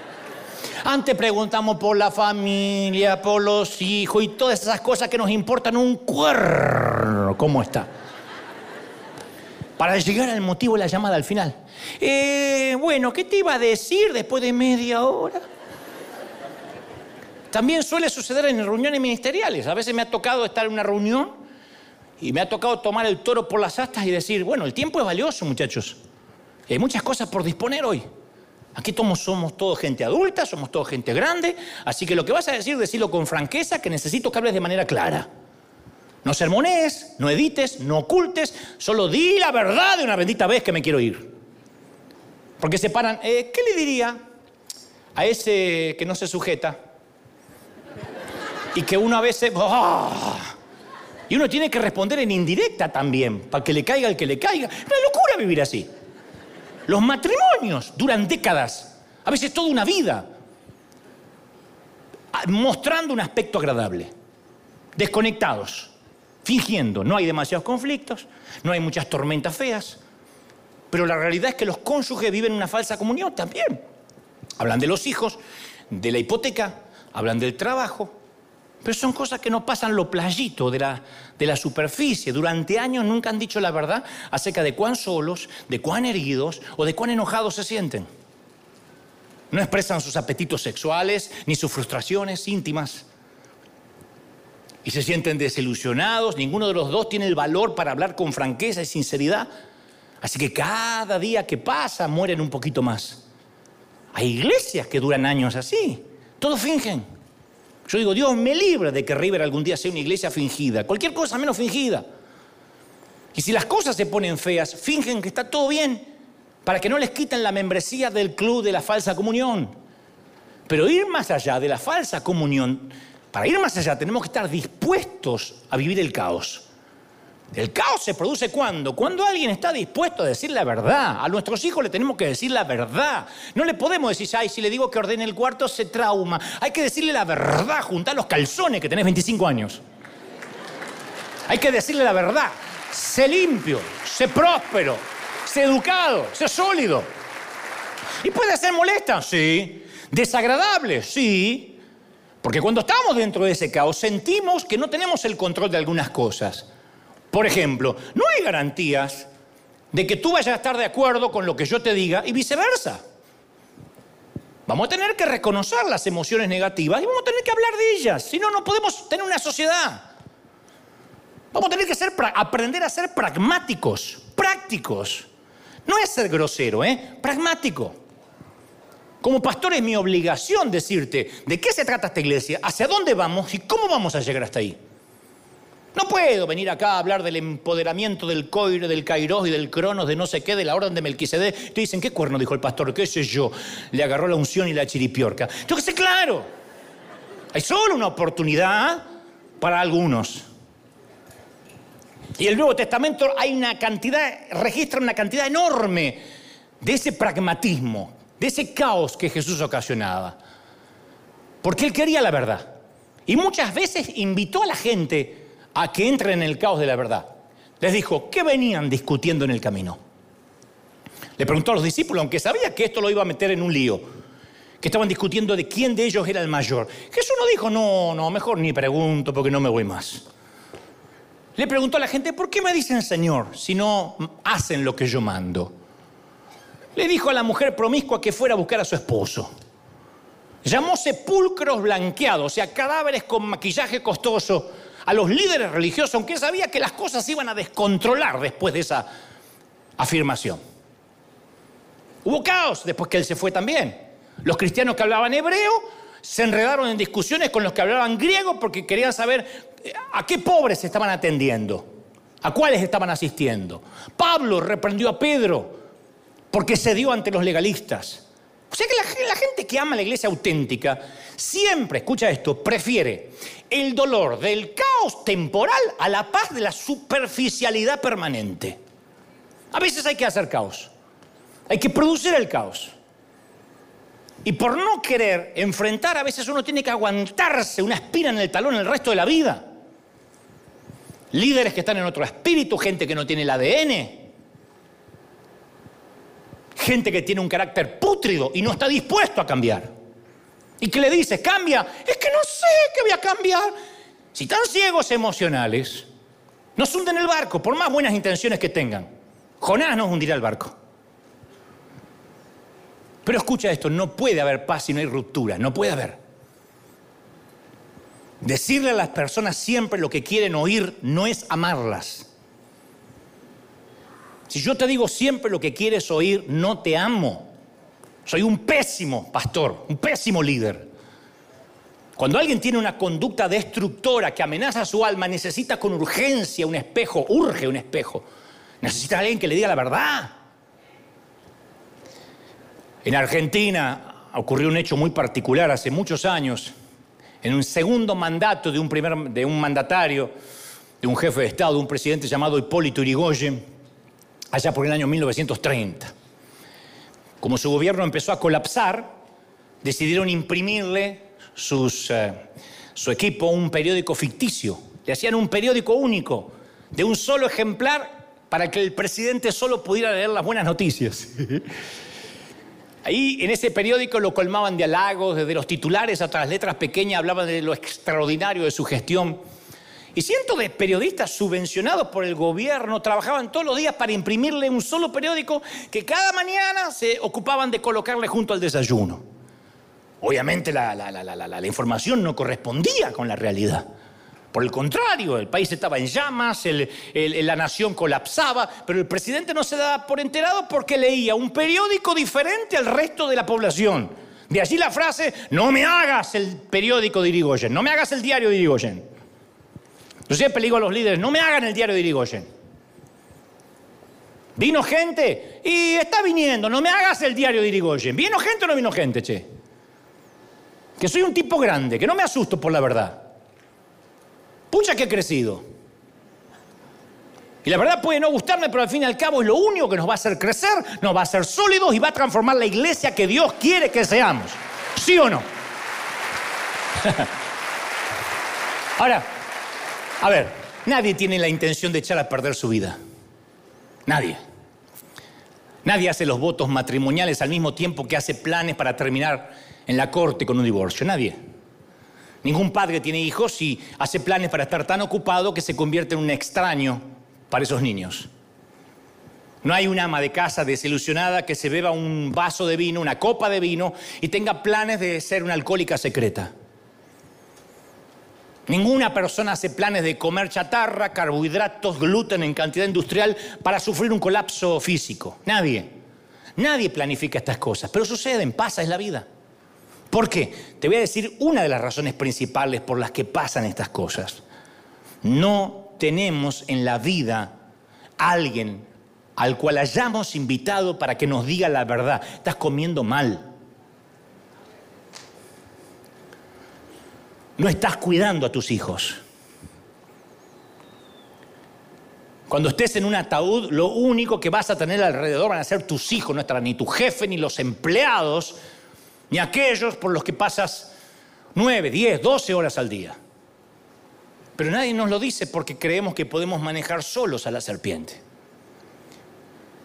Antes preguntamos por la familia, por los hijos y todas esas cosas que nos importan un cuerno. ¿Cómo está? Para llegar al motivo de la llamada al final. Eh, bueno, ¿qué te iba a decir después de media hora? También suele suceder en reuniones ministeriales. A veces me ha tocado estar en una reunión y me ha tocado tomar el toro por las astas y decir, bueno, el tiempo es valioso, muchachos. Hay muchas cosas por disponer hoy. Aquí somos, somos todos gente adulta, somos todos gente grande, así que lo que vas a decir, decirlo con franqueza, que necesito que hables de manera clara. No sermones, no edites, no ocultes, solo di la verdad de una bendita vez que me quiero ir. Porque se paran, eh, ¿qué le diría a ese que no se sujeta? Y que uno a veces... ¡ah! Y uno tiene que responder en indirecta también, para que le caiga el que le caiga. Una locura vivir así. Los matrimonios duran décadas, a veces toda una vida, mostrando un aspecto agradable, desconectados fingiendo. No hay demasiados conflictos, no hay muchas tormentas feas, pero la realidad es que los cónyuges viven una falsa comunión también. Hablan de los hijos, de la hipoteca, hablan del trabajo, pero son cosas que no pasan lo playito de la, de la superficie. Durante años nunca han dicho la verdad acerca de cuán solos, de cuán heridos o de cuán enojados se sienten. No expresan sus apetitos sexuales ni sus frustraciones íntimas. Y se sienten desilusionados. Ninguno de los dos tiene el valor para hablar con franqueza y sinceridad. Así que cada día que pasa mueren un poquito más. Hay iglesias que duran años así. Todos fingen. Yo digo, Dios me libre de que River algún día sea una iglesia fingida. Cualquier cosa menos fingida. Y si las cosas se ponen feas, fingen que está todo bien para que no les quiten la membresía del club de la falsa comunión. Pero ir más allá de la falsa comunión, para ir más allá tenemos que estar dispuestos a vivir el caos. El caos se produce cuando? Cuando alguien está dispuesto a decir la verdad. A nuestros hijos le tenemos que decir la verdad. No le podemos decir, ay, si le digo que ordene el cuarto, se trauma. Hay que decirle la verdad, juntar los calzones que tenés 25 años. Hay que decirle la verdad. Sé limpio, sé próspero, sé educado, sé sólido. Y puede ser molesta, sí. Desagradable, sí. Porque cuando estamos dentro de ese caos sentimos que no tenemos el control de algunas cosas. Por ejemplo, no hay garantías de que tú vayas a estar de acuerdo con lo que yo te diga y viceversa. Vamos a tener que reconocer las emociones negativas y vamos a tener que hablar de ellas. Si no, no podemos tener una sociedad. Vamos a tener que aprender a ser pragmáticos, prácticos. No es ser grosero, ¿eh? Pragmático. Como pastor es mi obligación decirte de qué se trata esta iglesia, hacia dónde vamos y cómo vamos a llegar hasta ahí. No puedo venir acá a hablar del empoderamiento del coire, del kairos y del cronos, de no sé qué, de la orden de Melquisedec. Te dicen, ¿qué cuerno dijo el pastor? ¿Qué sé yo? Le agarró la unción y la chiripiorca. Yo que sé, claro. Hay solo una oportunidad para algunos. Y el Nuevo Testamento hay una cantidad, registra una cantidad enorme de ese pragmatismo, de ese caos que Jesús ocasionaba. Porque él quería la verdad. Y muchas veces invitó a la gente a que entren en el caos de la verdad. Les dijo, ¿qué venían discutiendo en el camino? Le preguntó a los discípulos, aunque sabía que esto lo iba a meter en un lío, que estaban discutiendo de quién de ellos era el mayor. Jesús no dijo, no, no, mejor ni pregunto porque no me voy más. Le preguntó a la gente, ¿por qué me dicen Señor si no hacen lo que yo mando? Le dijo a la mujer promiscua que fuera a buscar a su esposo. Llamó sepulcros blanqueados, o sea, cadáveres con maquillaje costoso a los líderes religiosos, aunque sabía que las cosas iban a descontrolar después de esa afirmación. Hubo caos después que él se fue también. Los cristianos que hablaban hebreo se enredaron en discusiones con los que hablaban griego porque querían saber eh, a qué pobres estaban atendiendo, a cuáles estaban asistiendo. Pablo reprendió a Pedro porque cedió ante los legalistas. O sea que la, la gente que ama la iglesia auténtica siempre, escucha esto, prefiere el dolor del caos temporal a la paz de la superficialidad permanente. A veces hay que hacer caos, hay que producir el caos. Y por no querer enfrentar, a veces uno tiene que aguantarse una espina en el talón el resto de la vida. Líderes que están en otro espíritu, gente que no tiene el ADN, gente que tiene un carácter pútrido y no está dispuesto a cambiar. ¿Y qué le dices? Cambia. Es que no sé qué voy a cambiar. Si están ciegos emocionales, nos hunden el barco, por más buenas intenciones que tengan. Jonás nos hundirá el barco. Pero escucha esto, no puede haber paz si no hay ruptura, no puede haber. Decirle a las personas siempre lo que quieren oír no es amarlas. Si yo te digo siempre lo que quieres oír, no te amo. Soy un pésimo pastor, un pésimo líder. Cuando alguien tiene una conducta destructora que amenaza a su alma, necesita con urgencia un espejo, urge un espejo. Necesita alguien que le diga la verdad. En Argentina ocurrió un hecho muy particular hace muchos años. En un segundo mandato de un, primer, de un mandatario, de un jefe de Estado, de un presidente llamado Hipólito Yrigoyen, allá por el año 1930. Como su gobierno empezó a colapsar, decidieron imprimirle eh, su equipo un periódico ficticio. Le hacían un periódico único, de un solo ejemplar, para que el presidente solo pudiera leer las buenas noticias. Ahí en ese periódico lo colmaban de halagos, desde los titulares hasta las letras pequeñas hablaban de lo extraordinario de su gestión. Y cientos de periodistas subvencionados por el gobierno trabajaban todos los días para imprimirle un solo periódico que cada mañana se ocupaban de colocarle junto al desayuno. Obviamente la, la información no correspondía con la realidad. Por el contrario, el país estaba en llamas, la nación colapsaba, pero el presidente no se daba por enterado porque leía un periódico diferente al resto de la población. De allí la frase, no me hagas el periódico de Irigoyen, no me hagas el diario de Irigoyen. Yo siempre le digo a los líderes, no me hagan el diario de Irigoyen. Vino gente y está viniendo, no me hagas el diario de Irigoyen. ¿Vino gente o no vino gente, che? Que soy un tipo grande, que no me asusto por la verdad. Pucha que he crecido. Y la verdad puede no gustarme, pero al fin y al cabo es lo único que nos va a hacer crecer, nos va a hacer sólidos y va a transformar la iglesia que Dios quiere que seamos. ¿Sí o no? Ahora, a ver, nadie tiene la intención de echar a perder su vida. Nadie. Nadie hace los votos matrimoniales al mismo tiempo que hace planes para terminar en la corte con un divorcio. Nadie. Ningún padre tiene hijos y hace planes para estar tan ocupado que se convierte en un extraño para esos niños. No hay una ama de casa desilusionada que se beba un vaso de vino, una copa de vino y tenga planes de ser una alcohólica secreta. Ninguna persona hace planes de comer chatarra, carbohidratos, gluten en cantidad industrial para sufrir un colapso físico. Nadie. Nadie planifica estas cosas, pero suceden, pasa, es la vida. ¿Por qué? Te voy a decir una de las razones principales por las que pasan estas cosas. No tenemos en la vida alguien al cual hayamos invitado para que nos diga la verdad. Estás comiendo mal. No estás cuidando a tus hijos. Cuando estés en un ataúd, lo único que vas a tener alrededor van a ser tus hijos, no estarán ni tu jefe ni los empleados ni aquellos por los que pasas nueve, diez, doce horas al día. Pero nadie nos lo dice porque creemos que podemos manejar solos a la serpiente.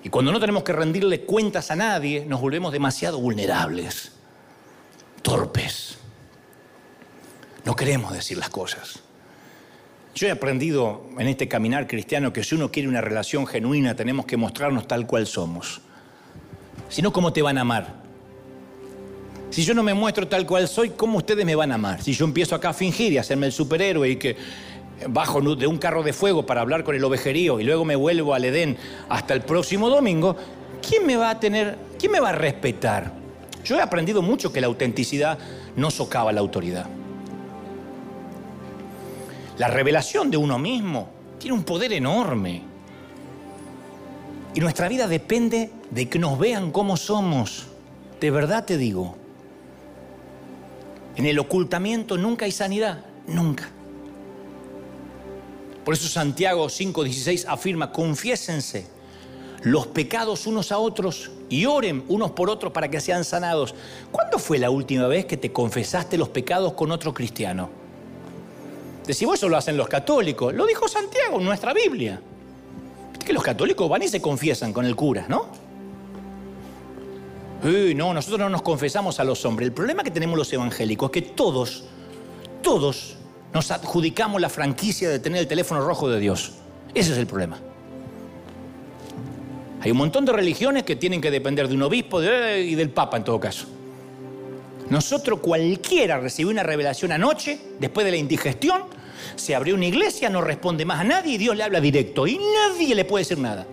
Y cuando no tenemos que rendirle cuentas a nadie, nos volvemos demasiado vulnerables, torpes. No queremos decir las cosas. Yo he aprendido en este caminar cristiano que si uno quiere una relación genuina tenemos que mostrarnos tal cual somos. Si no, ¿cómo te van a amar? Si yo no me muestro tal cual soy, ¿cómo ustedes me van a amar? Si yo empiezo acá a fingir y a hacerme el superhéroe y que bajo de un carro de fuego para hablar con el ovejerío y luego me vuelvo al Edén hasta el próximo domingo, ¿quién me va a tener, quién me va a respetar? Yo he aprendido mucho que la autenticidad no socava la autoridad. La revelación de uno mismo tiene un poder enorme. Y nuestra vida depende de que nos vean como somos. De verdad te digo. En el ocultamiento nunca hay sanidad, nunca. Por eso Santiago 5:16 afirma, confiésense los pecados unos a otros y oren unos por otros para que sean sanados. ¿Cuándo fue la última vez que te confesaste los pecados con otro cristiano? Decimos, eso lo hacen los católicos. Lo dijo Santiago en nuestra Biblia. que los católicos van y se confiesan con el cura, ¿no? no, nosotros no nos confesamos a los hombres. El problema que tenemos los evangélicos es que todos, todos nos adjudicamos la franquicia de tener el teléfono rojo de Dios. Ese es el problema. Hay un montón de religiones que tienen que depender de un obispo y del papa en todo caso. Nosotros cualquiera recibió una revelación anoche, después de la indigestión, se abrió una iglesia, no responde más a nadie y Dios le habla directo y nadie le puede decir nada.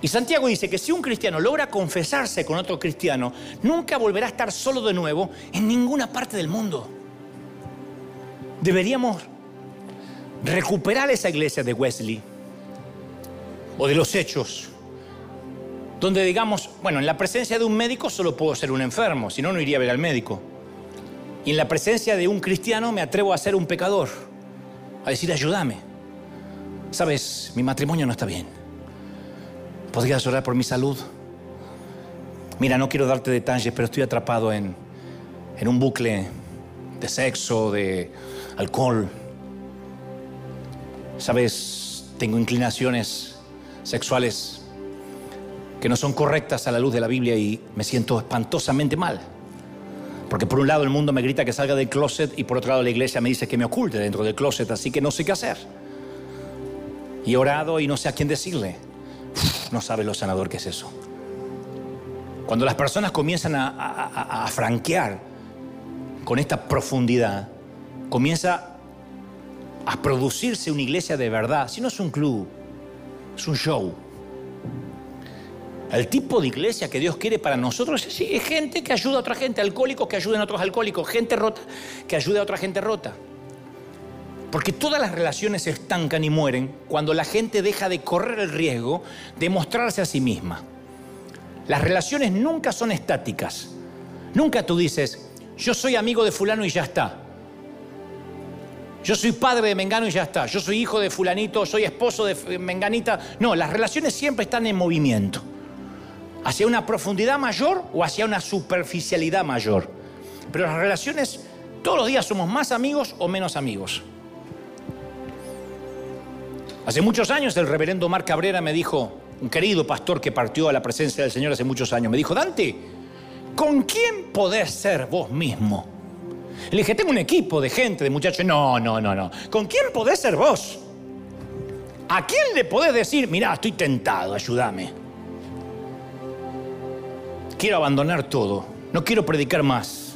Y Santiago dice que si un cristiano logra confesarse con otro cristiano, nunca volverá a estar solo de nuevo en ninguna parte del mundo. Deberíamos recuperar esa iglesia de Wesley o de los hechos, donde digamos, bueno, en la presencia de un médico solo puedo ser un enfermo, si no, no iría a ver al médico. Y en la presencia de un cristiano me atrevo a ser un pecador, a decir, ayúdame. Sabes, mi matrimonio no está bien ¿Podrías orar por mi salud? Mira, no quiero darte detalles, pero estoy atrapado en, en un bucle de sexo, de alcohol. Sabes, tengo inclinaciones sexuales que no son correctas a la luz de la Biblia y me siento espantosamente mal. Porque por un lado el mundo me grita que salga del closet y por otro lado la iglesia me dice que me oculte dentro del closet, así que no sé qué hacer. Y he orado y no sé a quién decirle. no sabe lo sanador que es eso. Cuando las personas comienzan a, a franquear con esta profundidad, comienza a producirse una iglesia de verdad. Si no es un club, es un show. El tipo de iglesia que Dios quiere para nosotros es, gente que ayuda a otra gente, alcohólicos que ayuden a otros alcohólicos, gente rota que ayude a otra gente rota. Porque todas las relaciones se estancan y mueren cuando la gente deja de correr el riesgo de mostrarse a sí misma. Las relaciones nunca son estáticas. Nunca tú dices, yo soy amigo de fulano y ya está. Yo soy padre de Mengano y ya está. Yo soy hijo de fulanito, soy esposo de Menganita. No, las relaciones siempre están en movimiento hacia una profundidad mayor o hacia una superficialidad mayor. Pero las relaciones, todos los días somos más amigos o menos amigos. Hace muchos años el reverendo Mar Cabrera me dijo, un querido pastor que partió a la presencia del Señor hace muchos años, me dijo, Dante, ¿con quién podés ser vos mismo? Le dije, tengo un equipo de gente, de muchachos. No, no, no, no. ¿Con quién podés ser vos? ¿A quién le podés decir, mirá, estoy tentado, ayúdame? Quiero abandonar todo, no quiero predicar más.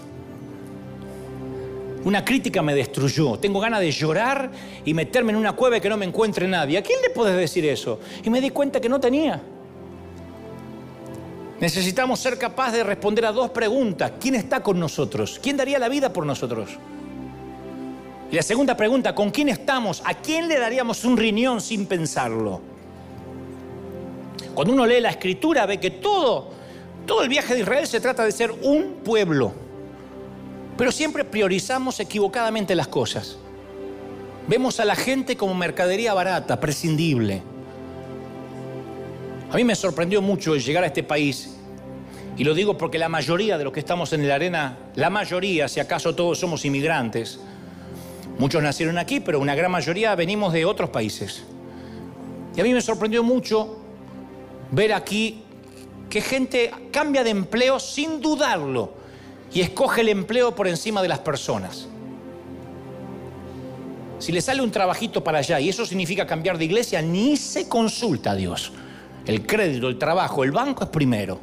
Una crítica me destruyó, tengo ganas de llorar y meterme en una cueva y que no me encuentre nadie. ¿A quién le puedes decir eso? Y me di cuenta que no tenía. Necesitamos ser capaces de responder a dos preguntas. ¿Quién está con nosotros? ¿Quién daría la vida por nosotros? Y la segunda pregunta, ¿con quién estamos? ¿A quién le daríamos un riñón sin pensarlo? Cuando uno lee la escritura ve que todo todo el viaje de Israel se trata de ser un pueblo, pero siempre priorizamos equivocadamente las cosas. Vemos a la gente como mercadería barata, prescindible. A mí me sorprendió mucho el llegar a este país, y lo digo porque la mayoría de los que estamos en la arena, la mayoría, si acaso todos somos inmigrantes, muchos nacieron aquí, pero una gran mayoría venimos de otros países. Y a mí me sorprendió mucho ver aquí que gente cambia de empleo sin dudarlo y escoge el empleo por encima de las personas. Si le sale un trabajito para allá y eso significa cambiar de iglesia, ni se consulta a Dios. El crédito, el trabajo, el banco es primero.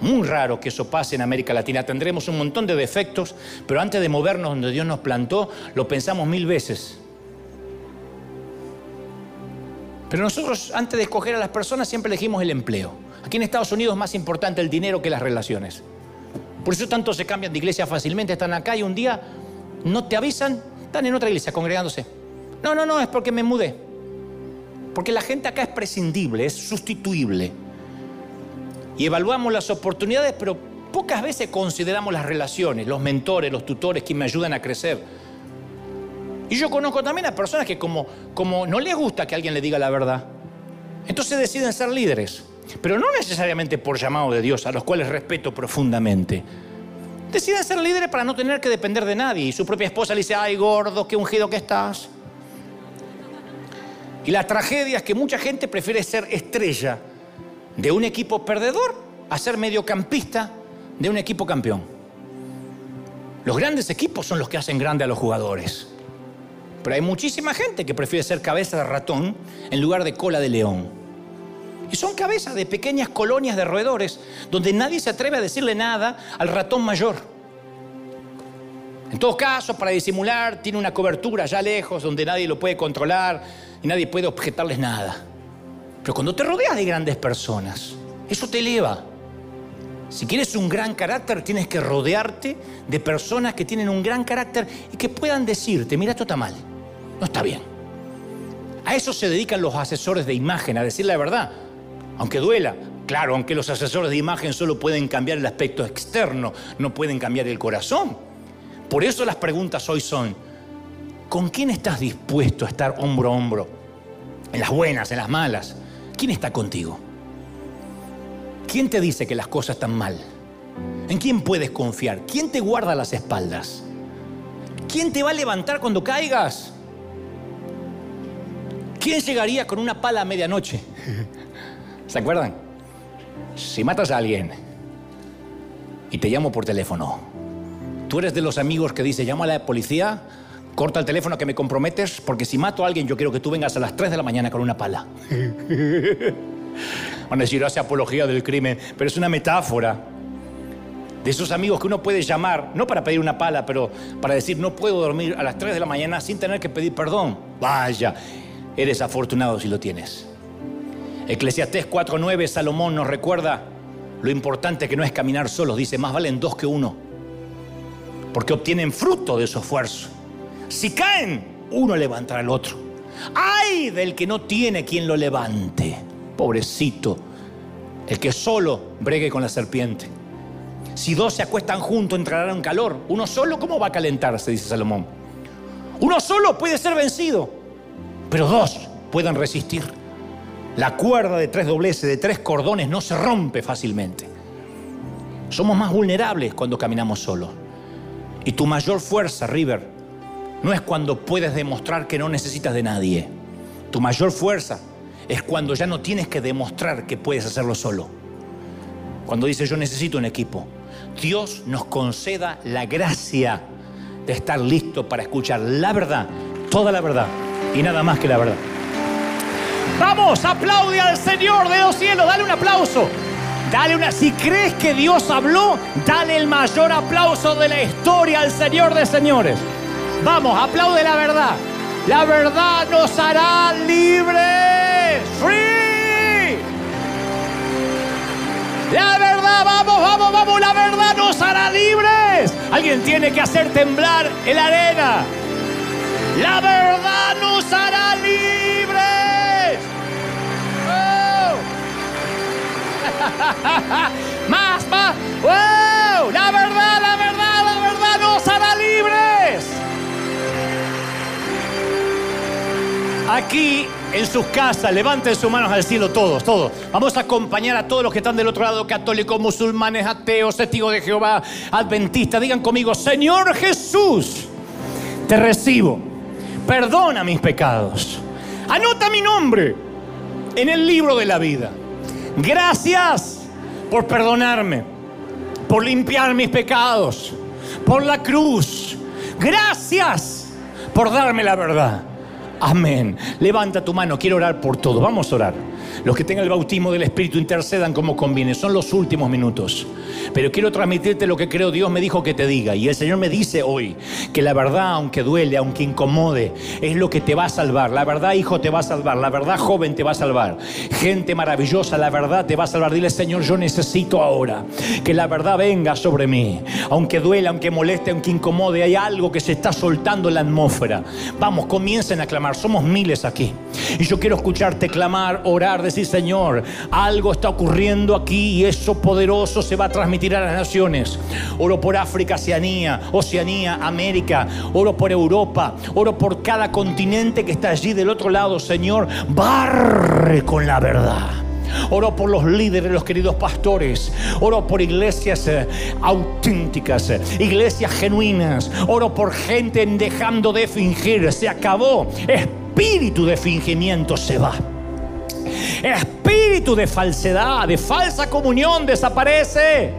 Muy raro que eso pase en América Latina. Tendremos un montón de defectos, pero antes de movernos donde Dios nos plantó, lo pensamos mil veces. Pero nosotros, antes de escoger a las personas, siempre elegimos el empleo. Aquí en Estados Unidos es más importante el dinero que las relaciones. Por eso tanto se cambian de iglesia fácilmente, están acá y un día no te avisan, están en otra iglesia congregándose. No, no, no, es porque me mudé. Porque la gente acá es prescindible, es sustituible. Y evaluamos las oportunidades, pero pocas veces consideramos las relaciones, los mentores, los tutores que me ayudan a crecer. Y yo conozco también a personas que como, como no les gusta que alguien le diga la verdad, entonces deciden ser líderes pero no necesariamente por llamado de Dios, a los cuales respeto profundamente. Deciden ser líderes para no tener que depender de nadie. Y su propia esposa le dice, ay gordo, qué ungido que estás. Y la tragedia es que mucha gente prefiere ser estrella de un equipo perdedor a ser mediocampista de un equipo campeón. Los grandes equipos son los que hacen grande a los jugadores. Pero hay muchísima gente que prefiere ser cabeza de ratón en lugar de cola de león. Y son cabezas de pequeñas colonias de roedores donde nadie se atreve a decirle nada al ratón mayor. En todo caso, para disimular, tiene una cobertura allá lejos donde nadie lo puede controlar y nadie puede objetarles nada. Pero cuando te rodeas de grandes personas, eso te eleva. Si quieres un gran carácter, tienes que rodearte de personas que tienen un gran carácter y que puedan decirte, mira, esto está mal, no está bien. A eso se dedican los asesores de imagen, a decir la verdad aunque duela. Claro, aunque los asesores de imagen solo pueden cambiar el aspecto externo, no pueden cambiar el corazón. Por eso las preguntas hoy son, ¿con quién estás dispuesto a estar hombro a hombro? En las buenas, en las malas. ¿Quién está contigo? ¿Quién te dice que las cosas están mal? ¿En quién puedes confiar? ¿Quién te guarda las espaldas? ¿Quién te va a levantar cuando caigas? ¿Quién llegaría con una pala a medianoche? ¿Se acuerdan? Si matas a alguien y te llamo por teléfono, tú eres de los amigos que dice, llama a la policía, corta el teléfono que me comprometes, porque si mato a alguien yo quiero que tú vengas a las 3 de la mañana con una pala. Van a decir, hace apología del crimen, pero es una metáfora de esos amigos que uno puede llamar, no para pedir una pala, pero para decir, no puedo dormir a las 3 de la mañana sin tener que pedir perdón. Vaya, eres afortunado si lo tienes. Eclesiastés 4.9, Salomón nos recuerda lo importante que no es caminar solos. Dice, más valen dos que uno, porque obtienen fruto de su esfuerzo. Si caen, uno levantará al otro. Ay del que no tiene quien lo levante. Pobrecito, el que solo bregue con la serpiente. Si dos se acuestan juntos, entrarán en calor. Uno solo, ¿cómo va a calentarse? Dice Salomón. Uno solo puede ser vencido, pero dos pueden resistir. La cuerda de tres dobleces, de tres cordones, no se rompe fácilmente. Somos más vulnerables cuando caminamos solos. Y tu mayor fuerza, River, no es cuando puedes demostrar que no necesitas de nadie. Tu mayor fuerza es cuando ya no tienes que demostrar que puedes hacerlo solo. Cuando dices yo necesito un equipo. Dios nos conceda la gracia de estar listo para escuchar la verdad, toda la verdad y nada más que la verdad. Vamos, aplaude al Señor de los cielos, dale un aplauso. Dale una, si crees que Dios habló, dale el mayor aplauso de la historia al Señor de señores. Vamos, aplaude la verdad. La verdad nos hará libres. Free. La verdad, vamos, vamos, vamos, la verdad nos hará libres. Alguien tiene que hacer temblar en la arena. La verdad nos hará libres. más, más. ¡Wow! La verdad, la verdad, la verdad nos hará libres. Aquí en sus casas, levanten sus manos al cielo todos, todos. Vamos a acompañar a todos los que están del otro lado, católicos, musulmanes, ateos, testigos de Jehová, adventistas. Digan conmigo, Señor Jesús, te recibo. Perdona mis pecados. Anota mi nombre en el libro de la vida. Gracias por perdonarme, por limpiar mis pecados, por la cruz. Gracias por darme la verdad. Amén. Levanta tu mano, quiero orar por todo. Vamos a orar. Los que tengan el bautismo del Espíritu intercedan como conviene. Son los últimos minutos. Pero quiero transmitirte lo que creo Dios me dijo que te diga. Y el Señor me dice hoy que la verdad, aunque duele, aunque incomode, es lo que te va a salvar. La verdad, hijo, te va a salvar. La verdad, joven, te va a salvar. Gente maravillosa, la verdad te va a salvar. Dile, Señor, yo necesito ahora que la verdad venga sobre mí. Aunque duele, aunque moleste, aunque incomode, hay algo que se está soltando en la atmósfera. Vamos, comiencen a clamar. Somos miles aquí. Y yo quiero escucharte clamar, orar, decir, Señor, algo está ocurriendo aquí y eso poderoso se va a transmitir a las naciones. Oro por África, Oceanía, Oceanía, América. Oro por Europa. Oro por cada continente que está allí del otro lado, Señor. Barre con la verdad. Oro por los líderes, los queridos pastores. Oro por iglesias eh, auténticas, eh, iglesias genuinas. Oro por gente dejando de fingir. Se acabó. Espíritu de fingimiento se va. Espíritu de falsedad, de falsa comunión desaparece.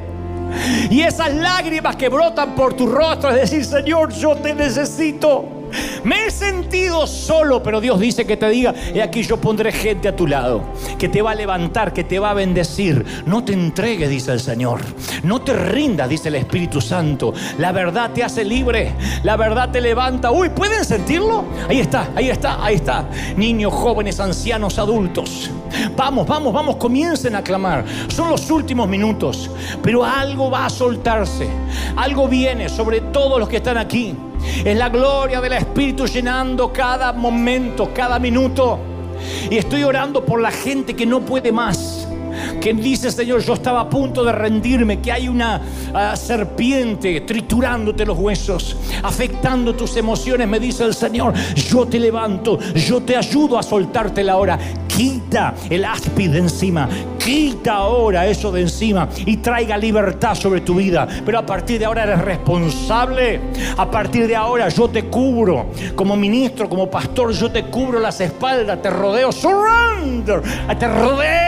Y esas lágrimas que brotan por tu rostro es decir, Señor, yo te necesito. Me he sentido solo, pero Dios dice que te diga, y aquí yo pondré gente a tu lado, que te va a levantar, que te va a bendecir. No te entregues, dice el Señor. No te rindas, dice el Espíritu Santo. La verdad te hace libre, la verdad te levanta. Uy, ¿pueden sentirlo? Ahí está, ahí está, ahí está. Niños, jóvenes, ancianos, adultos. Vamos, vamos, vamos, comiencen a clamar. Son los últimos minutos, pero algo va a soltarse. Algo viene sobre todos los que están aquí. Es la gloria del Espíritu llenando cada momento, cada minuto. Y estoy orando por la gente que no puede más. Que dice, Señor, yo estaba a punto de rendirme, que hay una uh, serpiente triturándote los huesos, afectando tus emociones. Me dice el Señor, yo te levanto, yo te ayudo a soltarte la hora. Quita el áspid de encima, quita ahora eso de encima y traiga libertad sobre tu vida. Pero a partir de ahora eres responsable. A partir de ahora yo te cubro. Como ministro, como pastor, yo te cubro las espaldas, te rodeo. Surrender. Te rodeo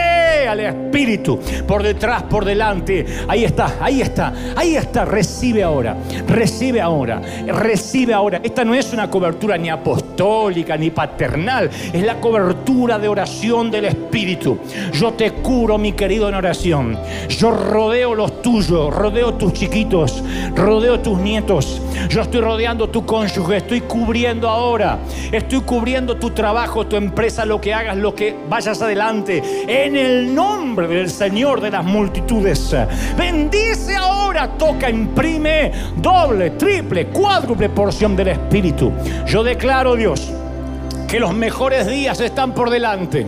rodea el Espíritu, por detrás, por delante. Ahí está, ahí está, ahí está. Recibe ahora, recibe ahora, recibe ahora. Esta no es una cobertura ni apostólica ni paternal, es la cobertura de oración del Espíritu. Yo te curo, mi querido, en oración. Yo rodeo los tuyos, rodeo tus chiquitos, rodeo tus nietos. Yo estoy rodeando tu cónyuge, estoy cubriendo ahora, estoy cubriendo tu trabajo, tu empresa, lo que hagas, lo que vayas adelante. En el nombre del Señor de las multitudes. Bendice ahora, toca, imprime doble, triple, cuádruple porción del Espíritu. Yo declaro, Dios, que los mejores días están por delante,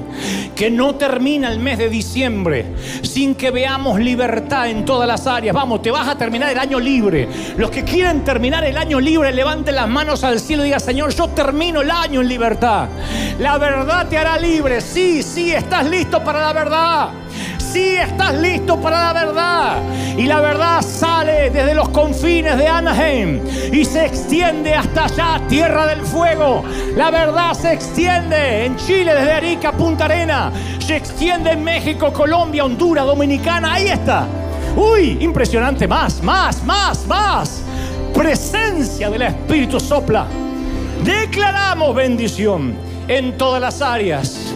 que no termina el mes de diciembre sin que veamos libertad en todas las áreas. Vamos, te vas a terminar el año libre. Los que quieren terminar el año libre, levanten las manos al cielo y digan, Señor, yo termino el año en libertad. La verdad te hará libre. Sí, sí, estás listo para la verdad si estás listo para la verdad. Y la verdad sale desde los confines de Anaheim y se extiende hasta allá, Tierra del Fuego. La verdad se extiende en Chile desde Arica Punta Arena. Se extiende en México, Colombia, Honduras, Dominicana. Ahí está. Uy, impresionante. Más, más, más, más. Presencia del Espíritu sopla. Declaramos bendición en todas las áreas.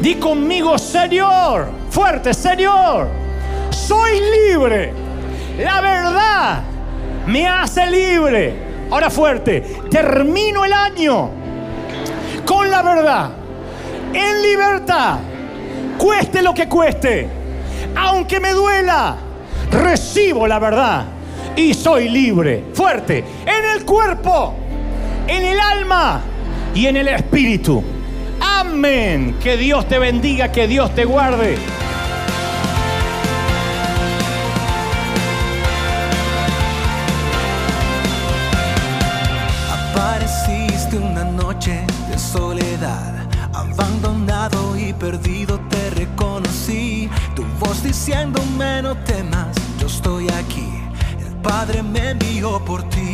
Di conmigo, Señor Fuerte, Señor, soy libre. La verdad me hace libre. Ahora fuerte, termino el año con la verdad, en libertad, cueste lo que cueste, aunque me duela, recibo la verdad y soy libre. Fuerte, en el cuerpo, en el alma y en el espíritu. Amén. Que Dios te bendiga, que Dios te guarde. de soledad, abandonado y perdido te reconocí. Tu voz diciéndome no temas, yo estoy aquí. El Padre me envió por ti